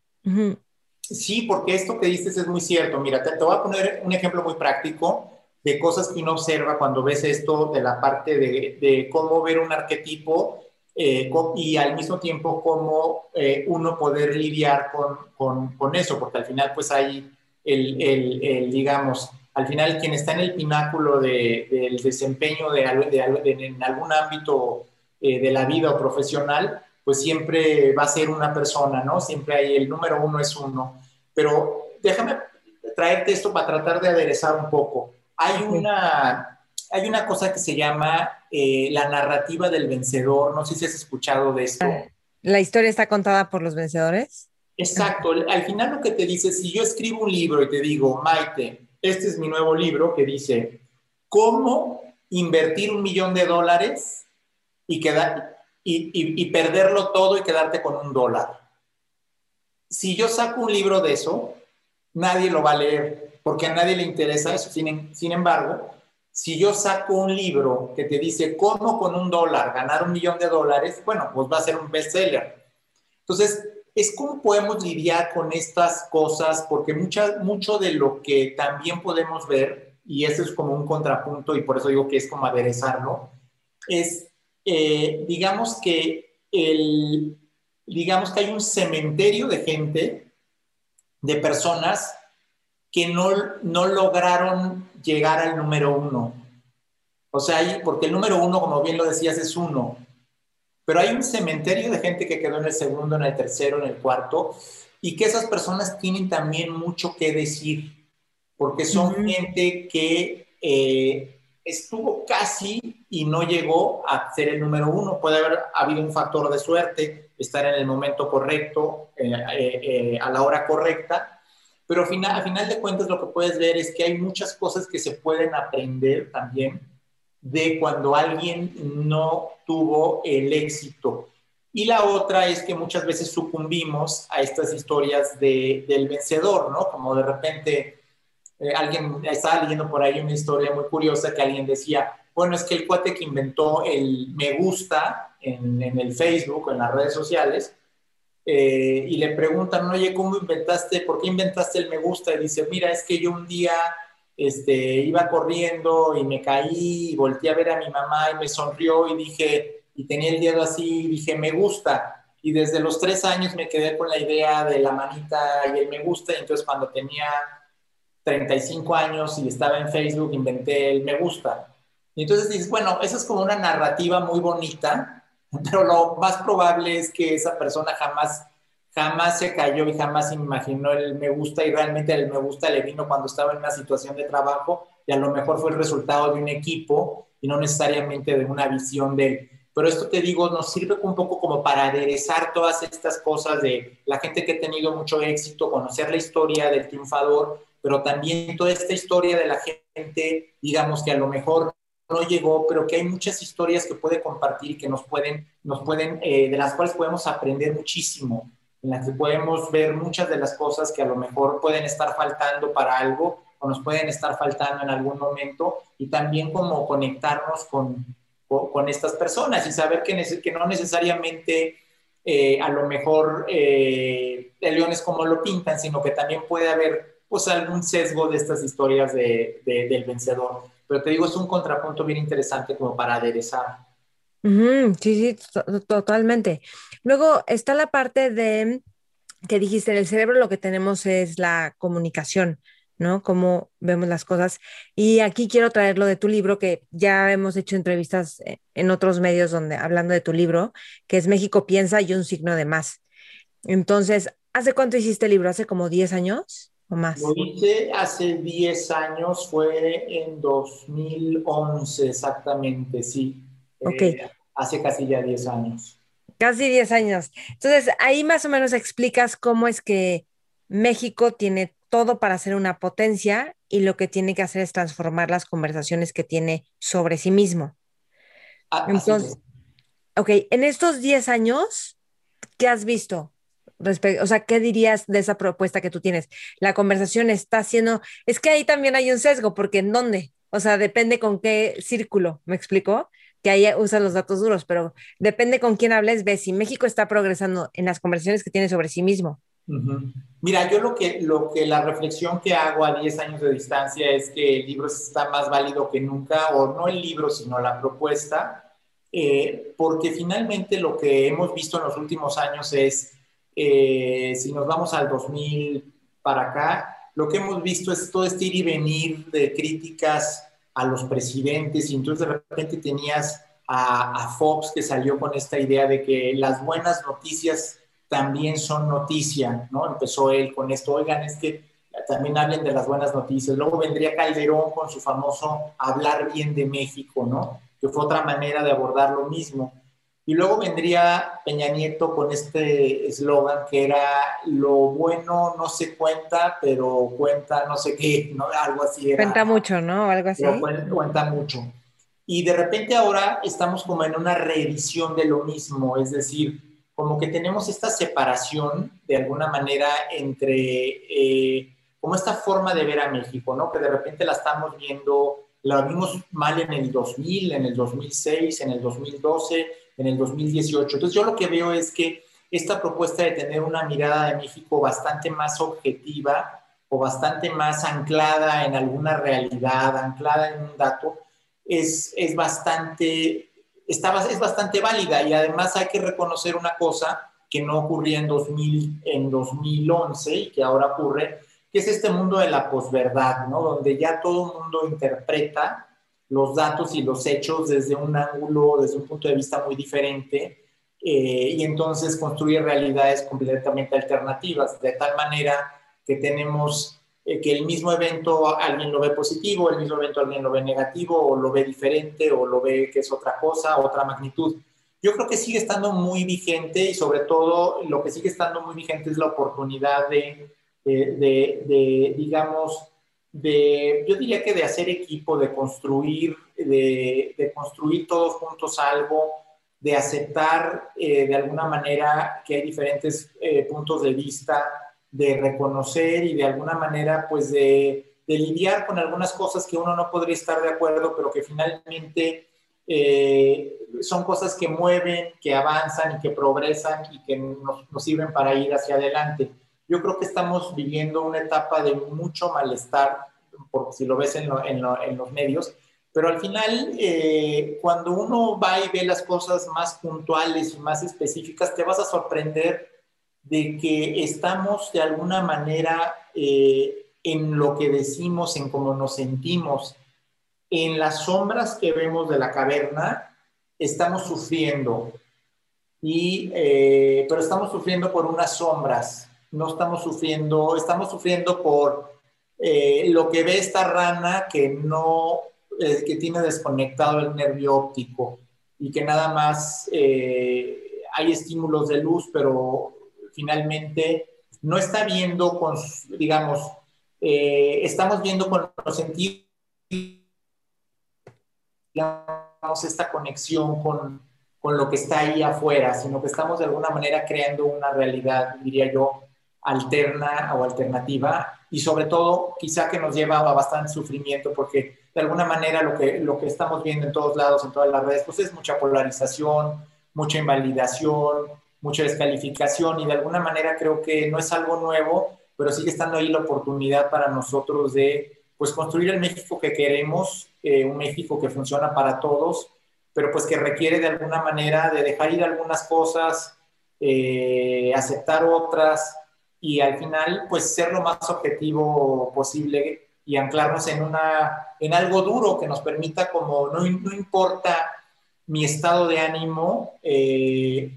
Sí, porque esto que dices es muy cierto. Mira, te, te voy a poner un ejemplo muy práctico de cosas que uno observa cuando ves esto de la parte de, cómo ver un arquetipo eh, y al mismo tiempo cómo eh, uno poder lidiar con, con, eso, porque al final pues hay el, el, digamos, al final quien está en el pináculo del desempeño de, en algún ámbito eh, de la vida o profesional, pues siempre va a ser una persona, ¿no? Siempre hay el número uno es uno. Pero déjame traerte esto para tratar de aderezar un poco. Hay una, hay una cosa que se llama eh, la narrativa del vencedor. No sé si has escuchado de esto. Ah, ¿La historia está contada por los vencedores? Exacto. Al final lo que te dice, si yo escribo un libro y te digo, Maite, este es mi nuevo libro que dice, ¿cómo invertir un millón de dólares y, quedar, y, y perderlo todo y quedarte con un dólar? Si yo saco un libro de eso, nadie lo va a leer porque a nadie le interesa eso. Sin, sin embargo, si yo saco un libro que te dice cómo con un dólar ganar un millón de dólares, bueno, pues va a ser un bestseller. Entonces, es cómo podemos lidiar con estas cosas, porque mucha, mucho de lo que también podemos ver y eso es como un contrapunto y por eso digo que es como aderezarlo, es, eh, digamos que el, digamos que hay un cementerio de gente, de personas que no, no lograron llegar al número uno. O sea, porque el número uno, como bien lo decías, es uno. Pero hay un cementerio de gente que quedó en el segundo, en el tercero, en el cuarto, y que esas personas tienen también mucho que decir, porque son gente que eh, estuvo casi y no llegó a ser el número uno. Puede haber habido un factor de suerte, estar en el momento correcto, eh, eh, a la hora correcta, pero a final de cuentas lo que puedes ver es que hay muchas cosas que se pueden aprender también de cuando alguien no tuvo el éxito. Y la otra es que muchas veces sucumbimos a estas historias de, del vencedor, ¿no? Como de repente eh, alguien estaba leyendo por ahí una historia muy curiosa que alguien decía, bueno, es que el cuate que inventó el me gusta en, en el Facebook en las redes sociales, eh, y le preguntan, oye, ¿cómo inventaste, por qué inventaste el me gusta? Y dice, mira, es que yo un día este, iba corriendo y me caí y volteé a ver a mi mamá y me sonrió y dije, y tenía el dedo así, y dije, me gusta. Y desde los tres años me quedé con la idea de la manita y el me gusta. Y entonces cuando tenía 35 años y estaba en Facebook, inventé el me gusta. Y entonces dices, bueno, esa es como una narrativa muy bonita, pero lo más probable es que esa persona jamás, jamás se cayó y jamás imaginó el me gusta y realmente el me gusta le vino cuando estaba en una situación de trabajo y a lo mejor fue el resultado de un equipo y no necesariamente de una visión de Pero esto te digo, nos sirve un poco como para aderezar todas estas cosas de la gente que ha tenido mucho éxito, conocer la historia del triunfador, pero también toda esta historia de la gente, digamos que a lo mejor no llegó, pero que hay muchas historias que puede compartir que nos pueden, nos pueden eh, de las cuales podemos aprender muchísimo, en las que podemos ver muchas de las cosas que a lo mejor pueden estar faltando para algo o nos pueden estar faltando en algún momento y también como conectarnos con, con, estas personas y saber que, no necesariamente eh, a lo mejor eh, el león es como lo pintan, sino que también puede haber pues algún sesgo de estas historias de, del vencedor. Pero te digo, es un contrapunto bien interesante como para aderezar. sí, sí, totalmente. Luego está la parte de que dijiste, en el cerebro lo que tenemos es la comunicación, ¿no? Cómo vemos las cosas. Y aquí quiero traerlo de tu libro, que ya hemos hecho entrevistas eh, en otros medios donde hablando de tu libro, que es México piensa y un signo de más. Entonces, ¿hace cuánto hiciste el libro? ¿Hace como 10 años? Más? Lo hice hace 10 años, fue en 2011 exactamente, sí. Ok. Eh, hace casi ya 10 años. Casi 10 años. Entonces, ahí más o menos explicas cómo es que México tiene todo para ser una potencia y lo que tiene que hacer es transformar las conversaciones que tiene sobre sí mismo. Ah, Entonces, ok, en estos 10 años, ¿qué has visto? O sea, ¿qué dirías de esa propuesta que tú tienes? La conversación está haciendo, es que ahí también hay un sesgo, porque ¿en dónde? O sea, depende con qué círculo, ¿me explico? Que ahí usa los datos duros, pero depende con quién hables, ves si México está progresando en las conversaciones que tiene sobre sí mismo. Mira, yo lo que, lo que la reflexión que hago a 10 años de distancia es que el libro está más válido que nunca, o no el libro, sino la propuesta, eh, porque finalmente lo que hemos visto en los últimos años es eh, si nos vamos al 2000 para acá, lo que hemos visto es todo este ir y venir de críticas a los presidentes y entonces de repente tenías a, Fox que salió con esta idea de que las buenas noticias también son noticia, ¿no? Empezó él con esto, oigan, es que también hablen de las buenas noticias. Luego vendría Calderón con su famoso hablar bien de México, ¿no? Que fue otra manera de abordar lo mismo. Y luego vendría Peña Nieto con este eslogan que era lo bueno no se cuenta, pero cuenta no sé qué, ¿no? Algo así era. Cuenta mucho, ¿no? Algo así. Cuenta, mucho. Y de repente ahora estamos como en una reedición de lo mismo, es decir, como que tenemos esta separación de alguna manera entre eh, como esta forma de ver a México, ¿no? Que de repente la estamos viendo, la vimos mal en el 2000, en el 2006, en el 2012 en el 2018. Entonces yo lo que veo es que esta propuesta de tener una mirada de México bastante más objetiva o bastante más anclada en alguna realidad, anclada en un dato, es, es bastante, está, es bastante válida y además hay que reconocer una cosa que no ocurría en, 2000, en 2011 y que ahora ocurre, que es este mundo de la posverdad, ¿no? Donde ya todo el mundo interpreta los datos y los hechos desde un ángulo, desde un punto de vista muy diferente, eh, y entonces construye realidades completamente alternativas, de tal manera que tenemos eh, que el mismo evento alguien lo ve positivo, el mismo evento alguien lo ve negativo, o lo ve diferente, o lo ve que es otra cosa, otra magnitud. Yo creo que sigue estando muy vigente y sobre todo lo que sigue estando muy vigente es la oportunidad de, de, de digamos, de, yo diría que de hacer equipo, de construir, de, de construir todos juntos algo, de aceptar eh, de alguna manera que hay diferentes eh, puntos de vista, de reconocer y de alguna manera pues de, lidiar con algunas cosas que uno no podría estar de acuerdo, pero que finalmente eh, son cosas que mueven, que avanzan y que progresan y que nos sirven para ir hacia adelante. Yo creo que estamos viviendo una etapa de mucho malestar, por si lo ves en, en, en los medios, pero al final, eh, cuando uno va y ve las cosas más puntuales y más específicas, te vas a sorprender de que estamos de alguna manera eh, en lo que decimos, en cómo nos sentimos, en las sombras que vemos de la caverna, estamos sufriendo. Y, eh, pero estamos sufriendo por unas sombras no estamos sufriendo, estamos sufriendo por eh, lo que ve esta rana que no, eh, que tiene desconectado el nervio óptico y que nada más eh, hay estímulos de luz, pero finalmente no está viendo con, digamos, estamos viendo con los sentidos, esta conexión con, con lo que está ahí afuera, sino que estamos de alguna manera creando una realidad, diría yo, alterna o alternativa y sobre todo quizá que nos lleva a bastante sufrimiento porque de alguna manera lo que, lo que estamos viendo en todos lados, en todas las redes, pues es mucha polarización, mucha invalidación, mucha descalificación y de alguna manera creo que no es algo nuevo, pero sigue estando ahí la oportunidad para nosotros de pues construir el México que queremos, eh, un México que funciona para todos, pero pues que requiere de alguna manera de dejar ir algunas cosas, eh, aceptar otras, y al final pues ser lo más objetivo posible y anclarnos en, una, en algo duro que nos permita como no, no importa mi estado de ánimo, eh,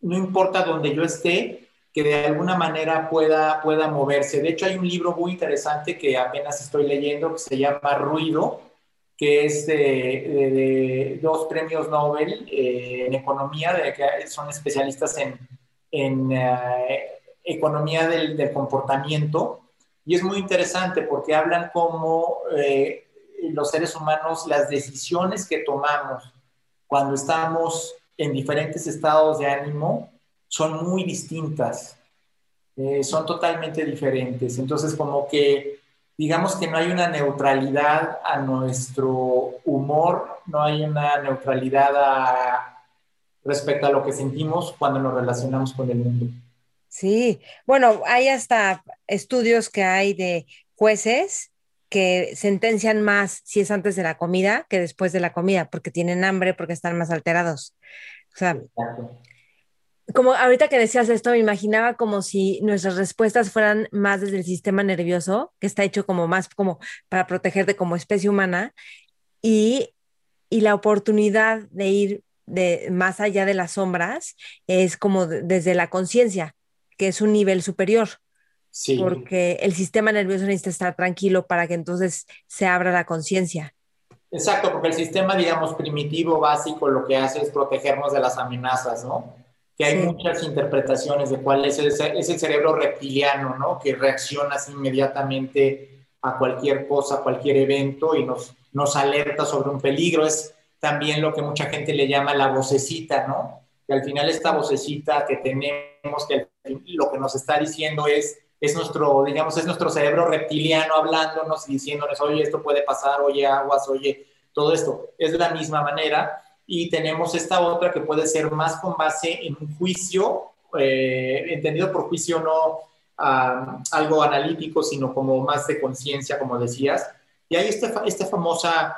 no importa donde yo esté, que de alguna manera pueda, pueda moverse. De hecho, hay un libro muy interesante que apenas estoy leyendo que se llama Ruido, que es de, dos premios Nobel eh, en economía, de que son especialistas en, en eh, economía del, comportamiento y es muy interesante porque hablan cómo eh, los seres humanos, las decisiones que tomamos cuando estamos en diferentes estados de ánimo son muy distintas, eh, son totalmente diferentes. Entonces, como que digamos que no hay una neutralidad a nuestro humor, no hay una neutralidad respecto a lo que sentimos cuando nos relacionamos con el mundo. Sí, bueno, hay hasta estudios que hay de jueces que sentencian más si es antes de la comida que después de la comida, porque tienen hambre, porque están más alterados. O sea, como ahorita que decías esto, me imaginaba como si nuestras respuestas fueran más desde el sistema nervioso, que está hecho como más como para protegerte como especie humana, y, y la oportunidad de ir de más allá de las sombras es como desde la conciencia que es un nivel superior. Sí. Porque el sistema nervioso necesita estar tranquilo para que entonces se abra la conciencia. Exacto, porque el sistema, digamos, primitivo, básico, lo que hace es protegernos de las amenazas, ¿no? Que hay muchas interpretaciones de cuál es el, es el cerebro reptiliano, ¿no? Que reacciona así inmediatamente a cualquier cosa, a cualquier evento y nos, nos alerta sobre un peligro. Es también lo que mucha gente le llama la vocecita, ¿no? Que al final esta vocecita que tenemos, que lo que nos está diciendo es, es nuestro, digamos, es nuestro cerebro reptiliano hablándonos y diciéndonos, oye, esto puede pasar, oye, aguas, oye, todo esto. Es de la misma manera. Y tenemos esta otra que puede ser más con base en un juicio, eh, entendido por juicio no algo analítico, sino como más de conciencia, como decías. Y hay esta, esta famosa,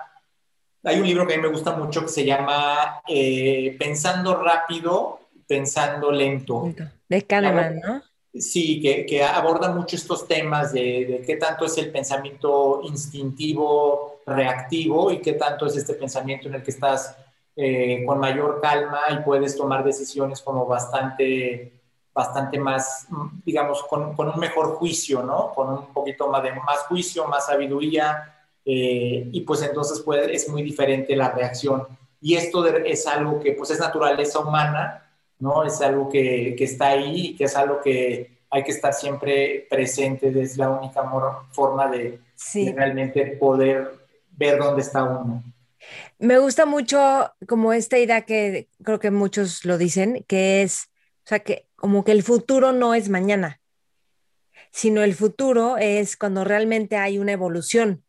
hay un libro que a mí me gusta mucho que se llama eh, Pensando rápido, pensando lento. De Kahneman, ¿no? Sí, que, que, aborda mucho estos temas de, de, qué tanto es el pensamiento instintivo, reactivo y qué tanto es este pensamiento en el que estás eh, con mayor calma y puedes tomar decisiones como bastante, bastante más, digamos, con, con un mejor juicio, ¿no? Con un poquito más de más juicio, más sabiduría eh, y pues entonces puede, es muy diferente la reacción. Y esto es algo que pues es naturaleza humana ¿no? Es algo que, que está ahí y que es algo que hay que estar siempre presente, es la única forma de, realmente poder ver dónde está uno. Me gusta mucho como esta idea que creo que muchos lo dicen, que es, o sea, que como que el futuro no es mañana, sino el futuro es cuando realmente hay una evolución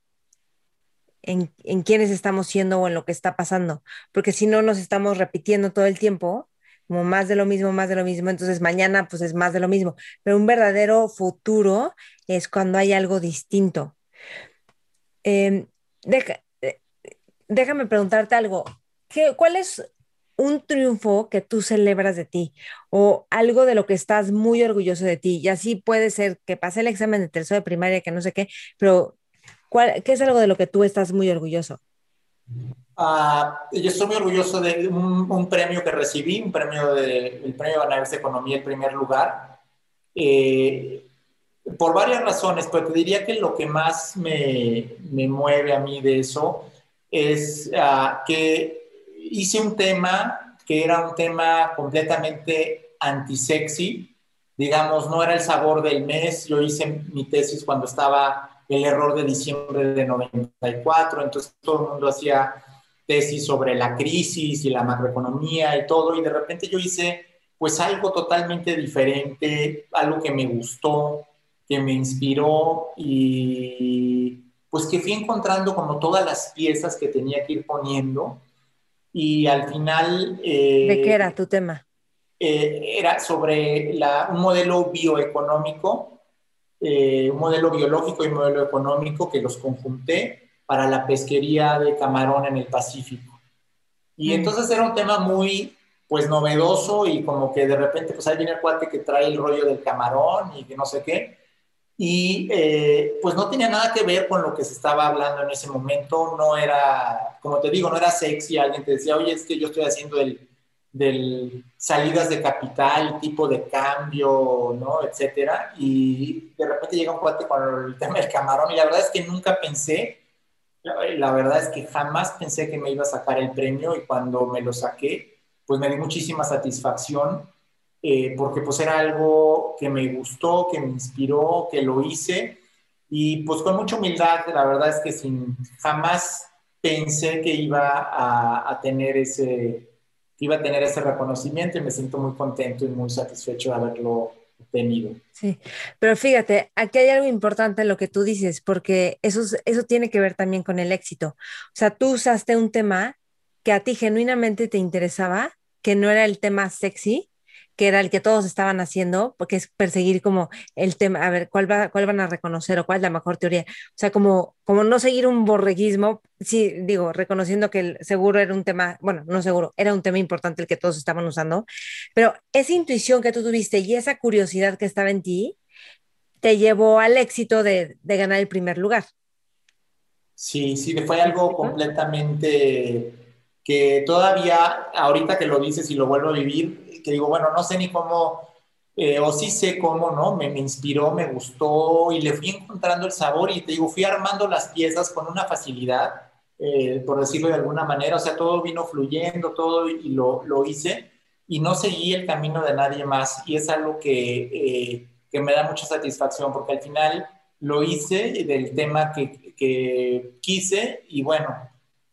en, en quiénes estamos siendo o en lo que está pasando, porque si no nos estamos repitiendo todo el tiempo como más de lo mismo, más de lo mismo, entonces mañana pues es más de lo mismo, pero un verdadero futuro es cuando hay algo distinto. Em, eh, déjame preguntarte algo, ¿Qué, ¿cuál es un triunfo que tú celebras de ti o algo de lo que estás muy orgulloso de ti? Y así puede ser que pase el examen de tercero de primaria, que no sé qué, pero ¿cuál, ¿qué es algo de lo que tú estás muy orgulloso? Ah, yo estoy muy orgulloso de un, premio que recibí, un premio de, el premio de de Economía, el primer lugar, eh, por varias razones, pero te diría que lo que más me, me mueve a mí de eso es uh, que hice un tema que era un tema completamente antisexy, digamos, no era el sabor del mes, yo hice mi tesis cuando estaba el error de diciembre de 94, entonces todo el mundo hacía tesis sobre la crisis y la macroeconomía y todo, y de repente yo hice pues algo totalmente diferente, algo que me gustó, que me inspiró y pues que fui encontrando como todas las piezas que tenía que ir poniendo y al final... Eh, ¿De qué era tu tema? Eh, era sobre la, un modelo bioeconómico, eh, un modelo biológico y un modelo económico que los conjunté para la pesquería de camarón en el Pacífico. Y mm. entonces era un tema muy, pues, novedoso y como que de repente, pues, ahí viene el cuate que trae el rollo del camarón y que no sé qué. Y eh, pues no tenía nada que ver con lo que se estaba hablando en ese momento, no era, como te digo, no era sexy, alguien te decía, oye, es que yo estoy haciendo el, del salidas de capital, tipo de cambio, ¿no? Etcétera. Y de repente llega un cuate con el tema del camarón y la verdad es que nunca pensé la verdad es que jamás pensé que me iba a sacar el premio y cuando me lo saqué, pues me di muchísima satisfacción eh, porque pues era algo que me gustó, que me inspiró, que lo hice y pues con mucha humildad, la verdad es que sin jamás pensé que iba a, tener ese iba a tener ese reconocimiento y me siento muy contento y muy satisfecho de haberlo tenido. Sí, pero fíjate, aquí hay algo importante en lo que tú dices, porque eso, eso tiene que ver también con el éxito. O sea, tú usaste un tema que a ti genuinamente te interesaba, que no era el tema sexy, que era el que todos estaban haciendo, porque es perseguir como el tema, a ver, cuál, va, cuál van a reconocer o cuál es la mejor teoría. O sea, como, como no seguir un borreguismo, sí, digo, reconociendo que el seguro era un tema, bueno, no seguro, era un tema importante el que todos estaban usando, pero esa intuición que tú tuviste y esa curiosidad que estaba en ti, te llevó al éxito de, de ganar el primer lugar. Sí, sí, fue algo completamente que todavía, ahorita que lo dices y lo vuelvo a vivir, que digo, bueno, no sé ni cómo, eh, o sí sé cómo, ¿no? Me, me, inspiró, me gustó y le fui encontrando el sabor y te digo, fui armando las piezas con una facilidad, eh, por decirlo de alguna manera, o sea, todo vino fluyendo, todo y lo, lo hice y no seguí el camino de nadie más y es algo que, eh, que me da mucha satisfacción porque al final lo hice del tema que, que quise y bueno,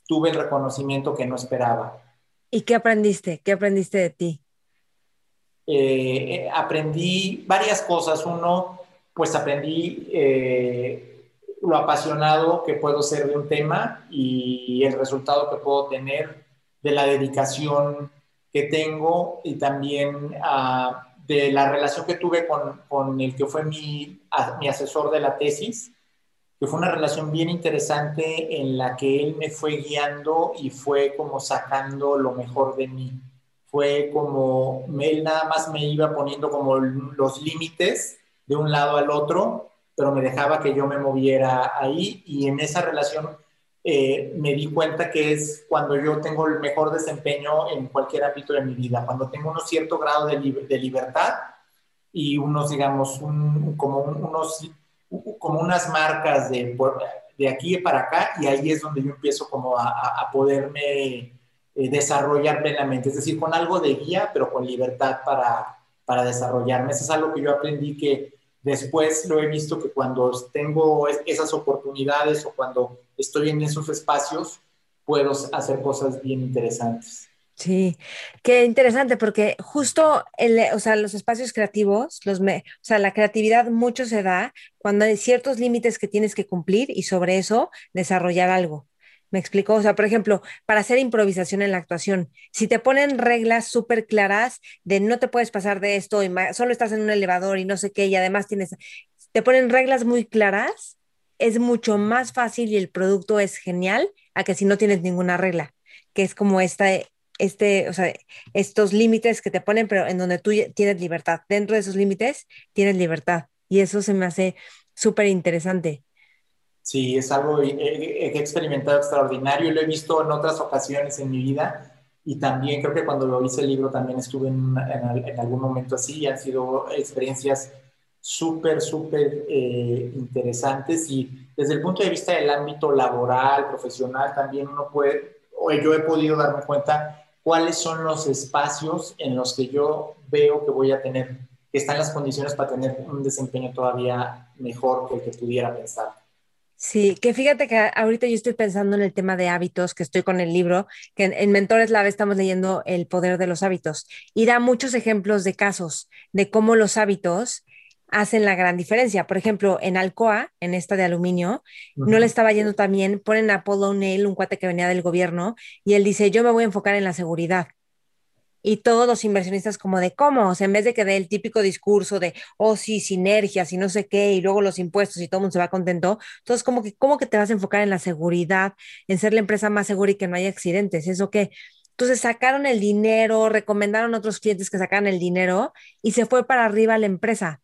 tuve el reconocimiento que no esperaba. ¿Y qué aprendiste? ¿Qué aprendiste de ti? Eh, aprendí varias cosas. Uno, pues aprendí eh, lo apasionado que puedo ser de un tema y el resultado que puedo tener de la dedicación que tengo y también de la relación que tuve con, con el que fue mi, mi asesor de la tesis, que fue una relación bien interesante en la que él me fue guiando y fue como sacando lo mejor de mí. Fue como, él nada más me iba poniendo como los límites de un lado al otro, pero me dejaba que yo me moviera ahí. Y en esa relación eh, me di cuenta que es cuando yo tengo el mejor desempeño en cualquier ámbito de mi vida, cuando tengo un cierto grado de, de libertad y unos, digamos, como unos, como unas marcas de, de aquí para acá y ahí es donde yo empiezo como a, a poderme eh, desarrollar plenamente, es decir, con algo de guía, pero con libertad para, para desarrollarme. Eso es algo que yo aprendí que después lo he visto que cuando tengo esas oportunidades o cuando estoy en esos espacios, puedo hacer cosas bien interesantes. Sí, qué interesante porque justo el, o sea, los espacios creativos, los o sea, la creatividad mucho se da cuando hay ciertos límites que tienes que cumplir y sobre eso desarrollar algo. ¿Me explico? O sea, por ejemplo, para hacer improvisación en la actuación, si te ponen reglas súper claras de no te puedes pasar de esto y solo estás en un elevador y no sé qué, y además tienes, te ponen reglas muy claras, es mucho más fácil y el producto es genial a que si no tienes ninguna regla, que es como esta, este, o sea, estos límites que te ponen, pero en donde tú tienes libertad. Dentro de esos límites tienes libertad. Y eso se me hace súper interesante. Sí, es algo que he experimentado extraordinario y lo he visto en otras ocasiones en mi vida. Y también creo que cuando lo hice el libro también estuve en, en algún momento así y han sido experiencias súper, súper eh, interesantes y desde el punto de vista del ámbito laboral, profesional, también uno puede, o yo he podido darme cuenta cuáles son los espacios en los que yo veo que voy a tener, que están las condiciones para tener un desempeño todavía mejor que el que pudiera pensar. Sí, que fíjate que ahorita yo estoy pensando en el tema de hábitos, que estoy con el libro, que en, en Mentores Lab estamos leyendo El poder de los hábitos y da muchos ejemplos de casos de cómo los hábitos hacen la gran diferencia. Por ejemplo, en Alcoa, en esta de aluminio, no le estaba yendo también, ponen a Paul O'Neill, un cuate que venía del gobierno, y él dice, yo me voy a enfocar en la seguridad. Y todos los inversionistas como de cómo, o sea, en vez de que dé el típico discurso de, oh sí, sinergias y no sé qué, y luego los impuestos y todo el mundo se va contento, entonces como que, ¿cómo que te vas a enfocar en la seguridad, en ser la empresa más segura y que no haya accidentes? ¿Eso qué? Entonces sacaron el dinero, recomendaron a otros clientes que sacaran el dinero y se fue para arriba la empresa.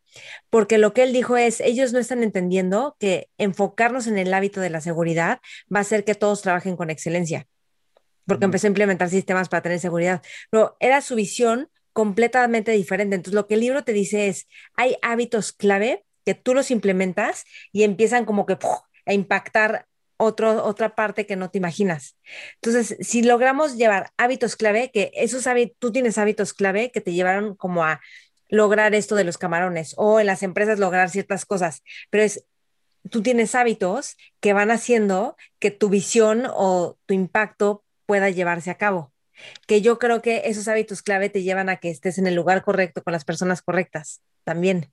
Porque lo que él dijo es, ellos no están entendiendo que enfocarnos en el hábito de la seguridad va a hacer que todos trabajen con excelencia. Porque empezó a implementar sistemas para tener seguridad. Pero era su visión completamente diferente. Entonces lo que el libro te dice es, hay hábitos clave que tú los implementas y empiezan como que a impactar otra parte que no te imaginas. Entonces, si logramos llevar hábitos clave, que esos hábitos, tú tienes hábitos clave que te llevaron como a lograr esto de los camarones o en las empresas lograr ciertas cosas, pero es, tú tienes hábitos que van haciendo que tu visión o tu impacto pueda llevarse a cabo. Que yo creo que esos hábitos clave te llevan a que estés en el lugar correcto con las personas correctas también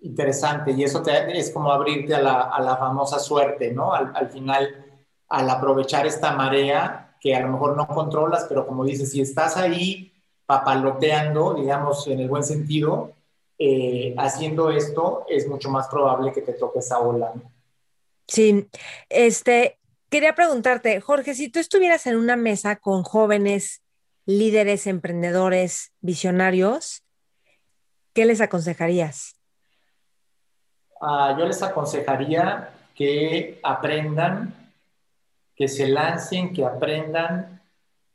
interesante y eso te, es como abrirte a la, a la famosa suerte, ¿no? Al, al, final, al aprovechar esta marea que a lo mejor no controlas, pero como dices, si estás ahí papaloteando, digamos, en el buen sentido, eh, haciendo esto, es mucho más probable que te toque esa ola. ¿no? Sí, este, quería preguntarte, Jorge, si tú estuvieras en una mesa con jóvenes líderes, emprendedores, visionarios, ¿qué les aconsejarías? Ah, yo les aconsejaría que aprendan, que se lancen, que aprendan,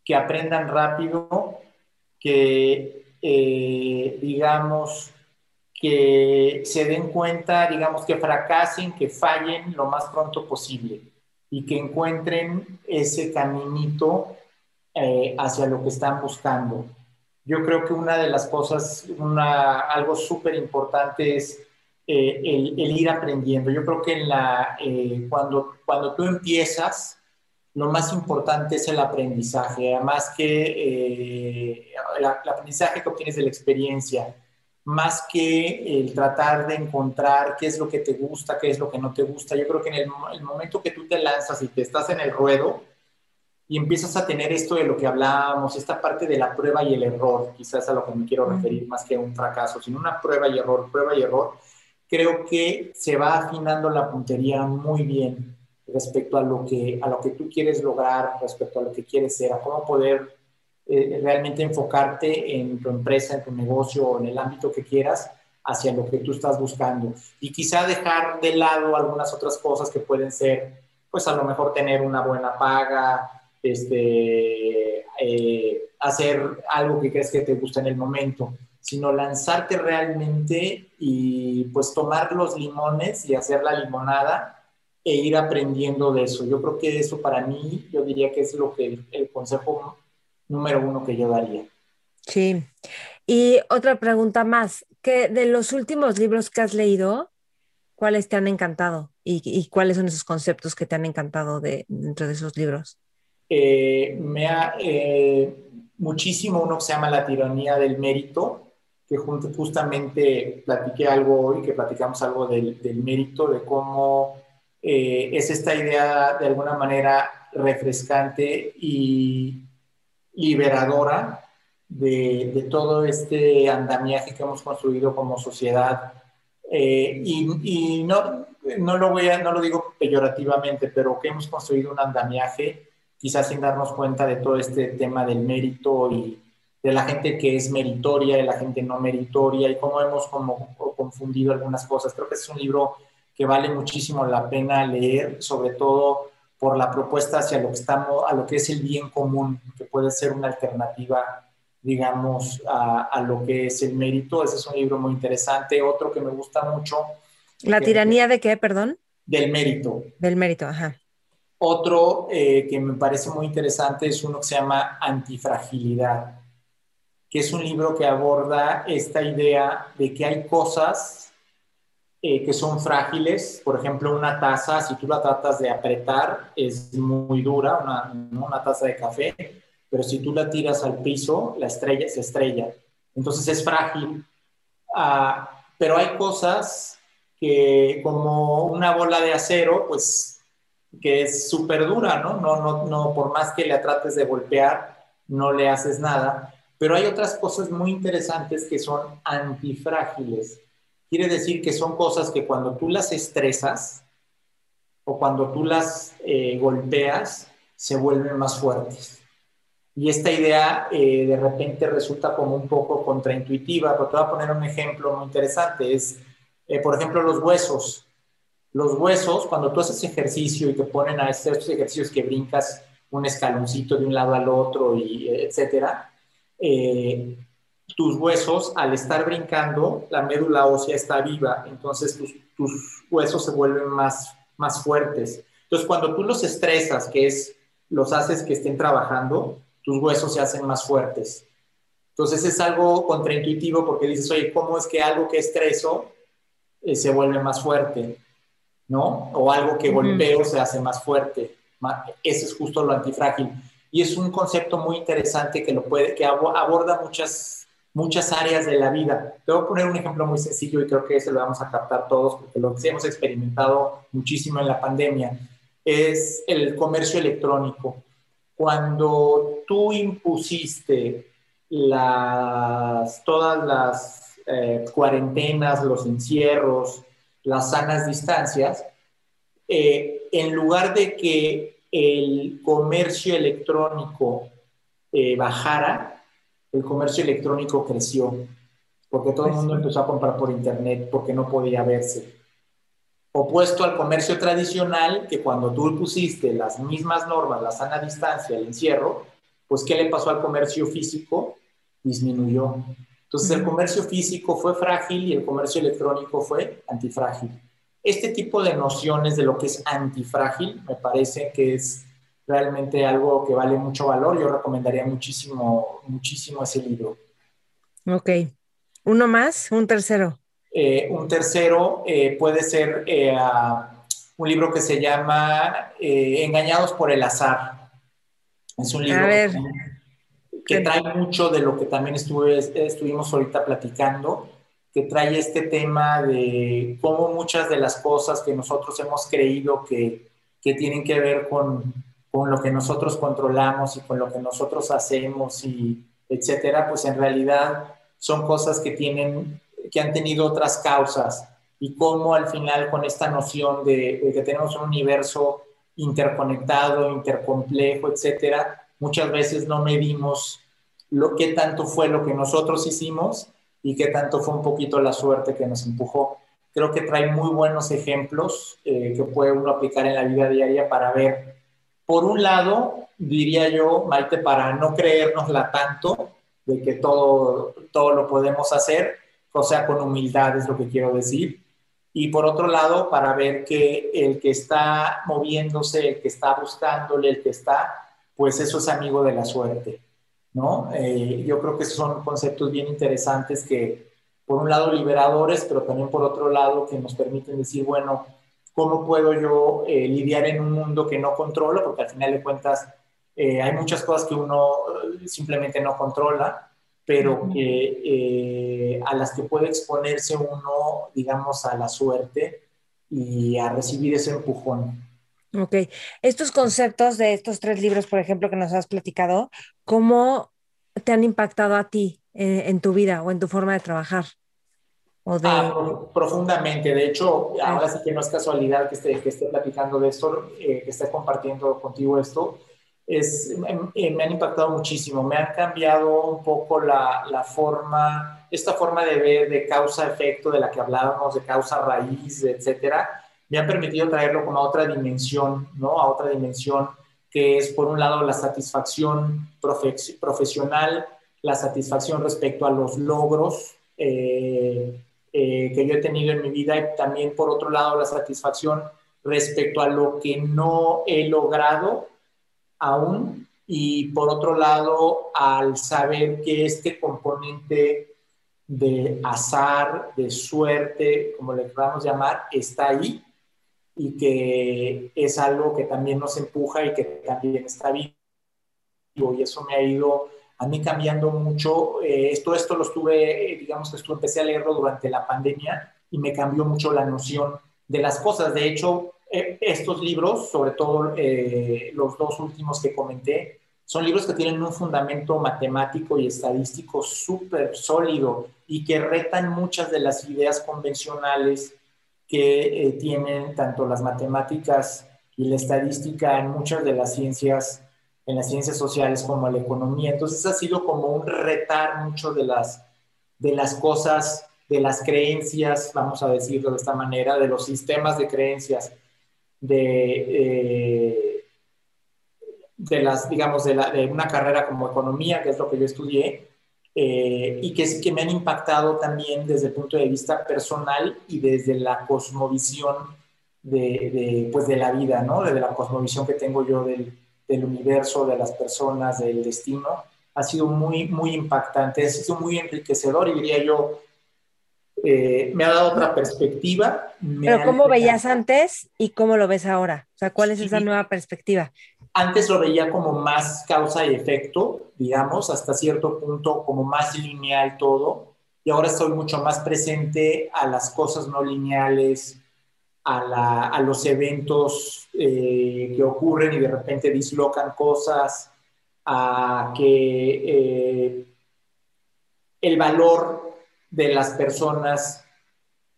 que aprendan rápido, que eh, digamos que se den cuenta, digamos que fracasen, que fallen lo más pronto posible y que encuentren ese caminito eh, hacia lo que están buscando. Yo creo que una de las cosas, una, algo súper importante es eh, el, ir aprendiendo. Yo creo que eh, cuando, cuando tú empiezas, lo más importante es el aprendizaje, además que el, aprendizaje que obtienes de la experiencia, más que el tratar de encontrar qué es lo que te gusta, qué es lo que no te gusta. Yo creo que en el, el momento que tú te lanzas y te estás en el ruedo, y empiezas a tener esto de lo que hablábamos, esta parte de la prueba y el error, quizás a lo que me quiero referir más que a un fracaso, sino una prueba y error, prueba y error, creo que se va afinando la puntería muy bien respecto a lo que, a lo que tú quieres lograr, respecto a lo que quieres ser, a cómo poder eh, realmente enfocarte en tu empresa, en tu negocio o en el ámbito que quieras hacia lo que tú estás buscando. Y quizá dejar de lado algunas otras cosas que pueden ser, pues a lo mejor tener una buena paga, este, eh, hacer algo que crees que te gusta en el momento, sino lanzarte realmente y pues tomar los limones y hacer la limonada e ir aprendiendo de eso. Yo creo que eso para mí, yo diría que es lo que el consejo número uno que yo daría. Sí. Y otra pregunta más, que de los últimos libros que has leído, ¿cuáles te han encantado? ¿Y, cuáles son esos conceptos que te han encantado de, dentro de esos libros? Eh, me ha eh, muchísimo uno que se llama La tiranía del mérito, que justamente platiqué algo hoy, que platicamos algo del, mérito, de cómo eh, es esta idea de alguna manera refrescante y liberadora de, todo este andamiaje que hemos construido como sociedad. y, no, no, lo voy a, no lo digo peyorativamente, pero que hemos construido un andamiaje quizás sin darnos cuenta de todo este tema del mérito y de la gente que es meritoria y la gente no meritoria y cómo hemos como confundido algunas cosas. Creo que es un libro que vale muchísimo la pena leer, sobre todo por la propuesta hacia lo que estamos, a lo que es el bien común, que puede ser una alternativa, digamos, a, a lo que es el mérito. Ese es un libro muy interesante. Otro que me gusta mucho. ¿La tiranía de qué, perdón? Del mérito. Del mérito, ajá. Otro eh, que me parece muy interesante es uno que se llama Antifragilidad, que es un libro que aborda esta idea de que hay cosas eh, que son frágiles. Por ejemplo, una taza, si tú la tratas de apretar, es muy dura, una, taza de café, pero si tú la tiras al piso, la estrella se estrella. Entonces es frágil. Ah, pero hay cosas que como una bola de acero, pues que es súper dura, ¿no? ¿no? No, no, por más que la trates de golpear, no le haces nada. Pero hay otras cosas muy interesantes que son antifrágiles. Quiere decir que son cosas que cuando tú las estresas o cuando tú las eh, golpeas, se vuelven más fuertes. Y esta idea eh, de repente resulta como un poco contraintuitiva, pero te voy a poner un ejemplo muy interesante. Es, eh, por ejemplo, los huesos los huesos, cuando tú haces ejercicio y te ponen a hacer estos ejercicios que brincas un escaloncito de un lado al otro, y etcétera, eh, tus huesos, al estar brincando, la médula ósea está viva, entonces tus, huesos se vuelven más, más fuertes. Entonces, cuando tú los estresas, que es, los haces que estén trabajando, tus huesos se hacen más fuertes. Entonces, es algo contraintuitivo porque dices, oye, ¿cómo es que algo que estreso eh, se vuelve más fuerte? ¿no? O algo que golpeo se hace más fuerte. Ese es justo lo antifrágil. Y es un concepto muy interesante que, lo puede, que aborda muchas, muchas áreas de la vida. Te voy poner un ejemplo muy sencillo y creo que ese lo vamos a captar todos porque lo que hemos experimentado muchísimo en la pandemia es el comercio electrónico. Cuando tú impusiste las, todas las eh, cuarentenas, los encierros, las sanas distancias, eh, en lugar de que el comercio electrónico eh, bajara, el comercio electrónico creció, porque todo el mundo empezó a comprar por internet porque no podía verse. Opuesto al comercio tradicional, que cuando tú pusiste las mismas normas, la sana distancia, el encierro, pues ¿qué le pasó al comercio físico? Disminuyó. Entonces el comercio físico fue frágil y el comercio electrónico fue antifrágil. Este tipo de nociones de lo que es antifrágil me parece que es realmente algo que vale mucho valor. Yo recomendaría muchísimo, muchísimo ese libro. Ok. ¿Uno más? ¿Un tercero? Eh, un tercero eh, puede ser eh, un libro que se llama Engañados por el azar. Es un libro... Que trae mucho de lo que también estuve, estuvimos ahorita platicando, que trae este tema de cómo muchas de las cosas que nosotros hemos creído que, que tienen que ver con, con lo que nosotros controlamos y con lo que nosotros hacemos y etcétera, pues en realidad son cosas que tienen, que han tenido otras causas y cómo al final con esta noción de, que tenemos un universo interconectado, intercomplejo, etcétera, muchas veces no medimos lo que tanto fue lo que nosotros hicimos y qué tanto fue un poquito la suerte que nos empujó. Creo que trae muy buenos ejemplos eh, que puede uno aplicar en la vida diaria para ver, por un lado, diría yo, Maite, para no creérnosla tanto de que todo, todo lo podemos hacer, o sea, con humildad es lo que quiero decir. Y por otro lado, para ver que el que está moviéndose, el que está buscándole, el que está, pues eso es amigo de la suerte. ¿no? Eh, yo creo que son conceptos bien interesantes que, por un lado, liberadores, pero también por otro lado, que nos permiten decir, bueno, ¿cómo puedo yo eh, lidiar en un mundo que no controlo? Porque al final de cuentas eh, hay muchas cosas que uno simplemente no controla, pero que, a las que puede exponerse uno, digamos, a la suerte y a recibir ese empujón. Ok, estos conceptos de estos tres libros, por ejemplo, que nos has platicado, ¿cómo te han impactado a ti en, tu vida o en tu forma de trabajar? Ah, profundamente. De hecho, ahora sí que no es casualidad que esté, que esté platicando de esto, eh, que esté compartiendo contigo esto. Es, me, me, han impactado muchísimo. Me han cambiado un poco la, la forma, esta forma de ver de causa-efecto de la que hablábamos, de causa-raíz, etcétera me ha permitido traerlo como a otra dimensión, ¿no? A otra dimensión que es, por un lado, la satisfacción profesional, la satisfacción respecto a los logros eh, eh, que yo he tenido en mi vida y también, por otro lado, la satisfacción respecto a lo que no he logrado aún y, por otro lado, al saber que este componente de azar, de suerte, como le podamos llamar, está ahí y que es algo que también nos empuja y que también está vivo. Y eso me ha ido a mí cambiando mucho. Eh, esto, esto lo estuve, digamos que estuve, empecé a leerlo durante la pandemia y me cambió mucho la noción de las cosas. De hecho, eh, estos libros, sobre todo eh, los dos últimos que comenté, son libros que tienen un fundamento matemático y estadístico súper sólido y que retan muchas de las ideas convencionales que eh, tienen tanto las matemáticas y la estadística en muchas de las ciencias, en las ciencias sociales como la economía. Entonces ha sido como un retar mucho de las, de las cosas, de las creencias, vamos a decirlo de esta manera, de los sistemas de creencias, de, eh, de las, digamos, de, una carrera como economía, que es lo que yo estudié, eh, y que, que me han impactado también desde el punto de vista personal y desde la cosmovisión de, de pues de la vida, ¿no? Desde la cosmovisión que tengo yo del, del, universo, de las personas, del destino. Ha sido muy, muy impactante, ha sido muy enriquecedor y diría yo, eh, me ha dado otra perspectiva. Pero ¿cómo veías antes y cómo lo ves ahora? O sea, ¿cuál es esa nueva perspectiva? Antes lo veía como más causa y efecto, digamos, hasta cierto punto como más lineal todo, y ahora estoy mucho más presente a las cosas no lineales, a, los eventos eh, que ocurren y de repente dislocan cosas, a que eh, el valor de las personas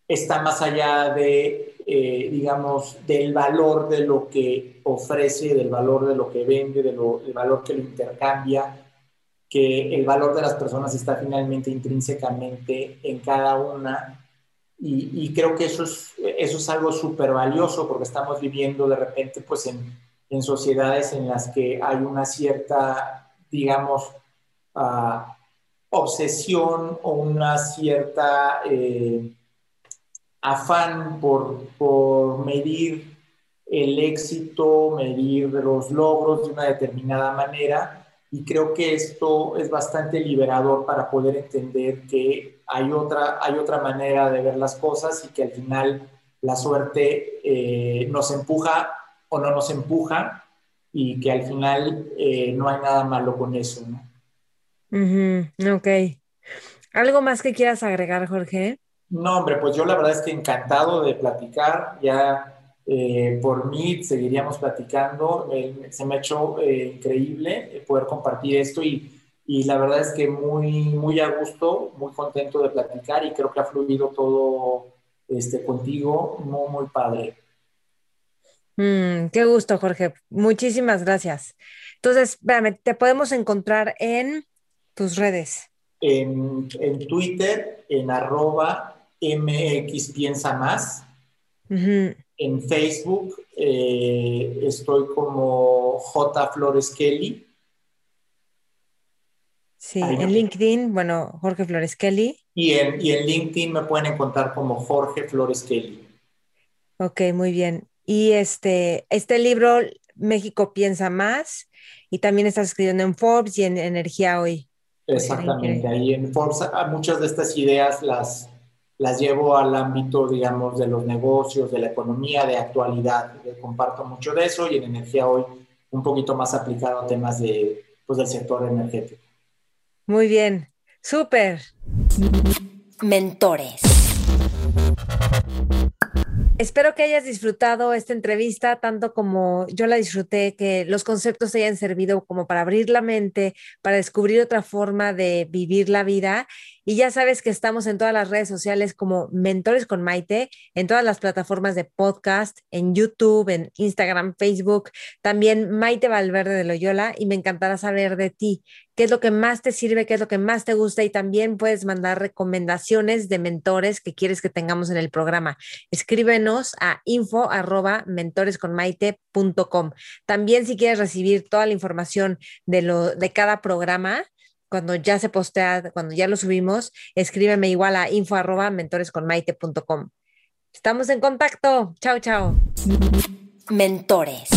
está más allá de eh, digamos, del valor de lo que ofrece, del valor de lo que vende, del valor que lo intercambia, que el valor de las personas está finalmente intrínsecamente en cada una. Y, creo que eso es, eso es algo súper valioso porque estamos viviendo de repente pues en, en sociedades en las que hay una cierta, digamos, ah, obsesión o una cierta... Eh, afán por, por medir el éxito, medir los logros de una determinada manera. Y creo que esto es bastante liberador para poder entender que hay otra, hay otra manera de ver las cosas y que al final la suerte eh, nos empuja o no nos empuja y que al final eh, no hay nada malo con eso. ¿no? ok. ¿Algo más que quieras agregar, Jorge? No, hombre, pues yo la verdad es que encantado de platicar. Ya eh, por mí seguiríamos platicando. se me ha hecho increíble poder compartir esto y, y, la verdad es que muy, muy a gusto, muy contento de platicar y creo que ha fluido todo este, contigo muy, muy padre. Mm, qué gusto, Jorge. Muchísimas gracias. Entonces, espérame, te podemos encontrar en tus redes. En, en Twitter, en arroba MX Piensa Más. En Facebook eh, estoy como J. Flores Kelly. Sí, en LinkedIn, bueno, Jorge Flores Kelly. Y en, y en LinkedIn me pueden encontrar como Jorge Flores Kelly. Ok, muy bien. Y este, este libro, México piensa más, y también estás escribiendo en Forbes y en Energía Hoy. Exactamente, ahí en Forbes muchas de estas ideas las, las llevo al ámbito, digamos, de los negocios, de la economía, de actualidad. Comparto mucho de eso y en Energía Hoy un poquito más aplicado a temas de, pues, del sector energético. Muy bien, súper. Mentores. Espero que hayas disfrutado esta entrevista tanto como yo la disfruté, que los conceptos te hayan servido como para abrir la mente, para descubrir otra forma de vivir la vida. Y ya sabes que estamos en todas las redes sociales como Mentores con Maite, en todas las plataformas de podcast, en YouTube, en Instagram, Facebook, también Maite Valverde de Loyola y me encantará saber de ti qué es lo que más te sirve, qué es lo que más te gusta y también puedes mandar recomendaciones de mentores que quieres que tengamos en el programa. Escríbenos a info mentoresconmaite.com. También si quieres recibir toda la información de, lo, de cada programa, cuando ya se postea, cuando ya lo subimos, escríbeme igual a info arroba mentoresconmaite.com. Estamos en contacto. Chao, chao. Mentores.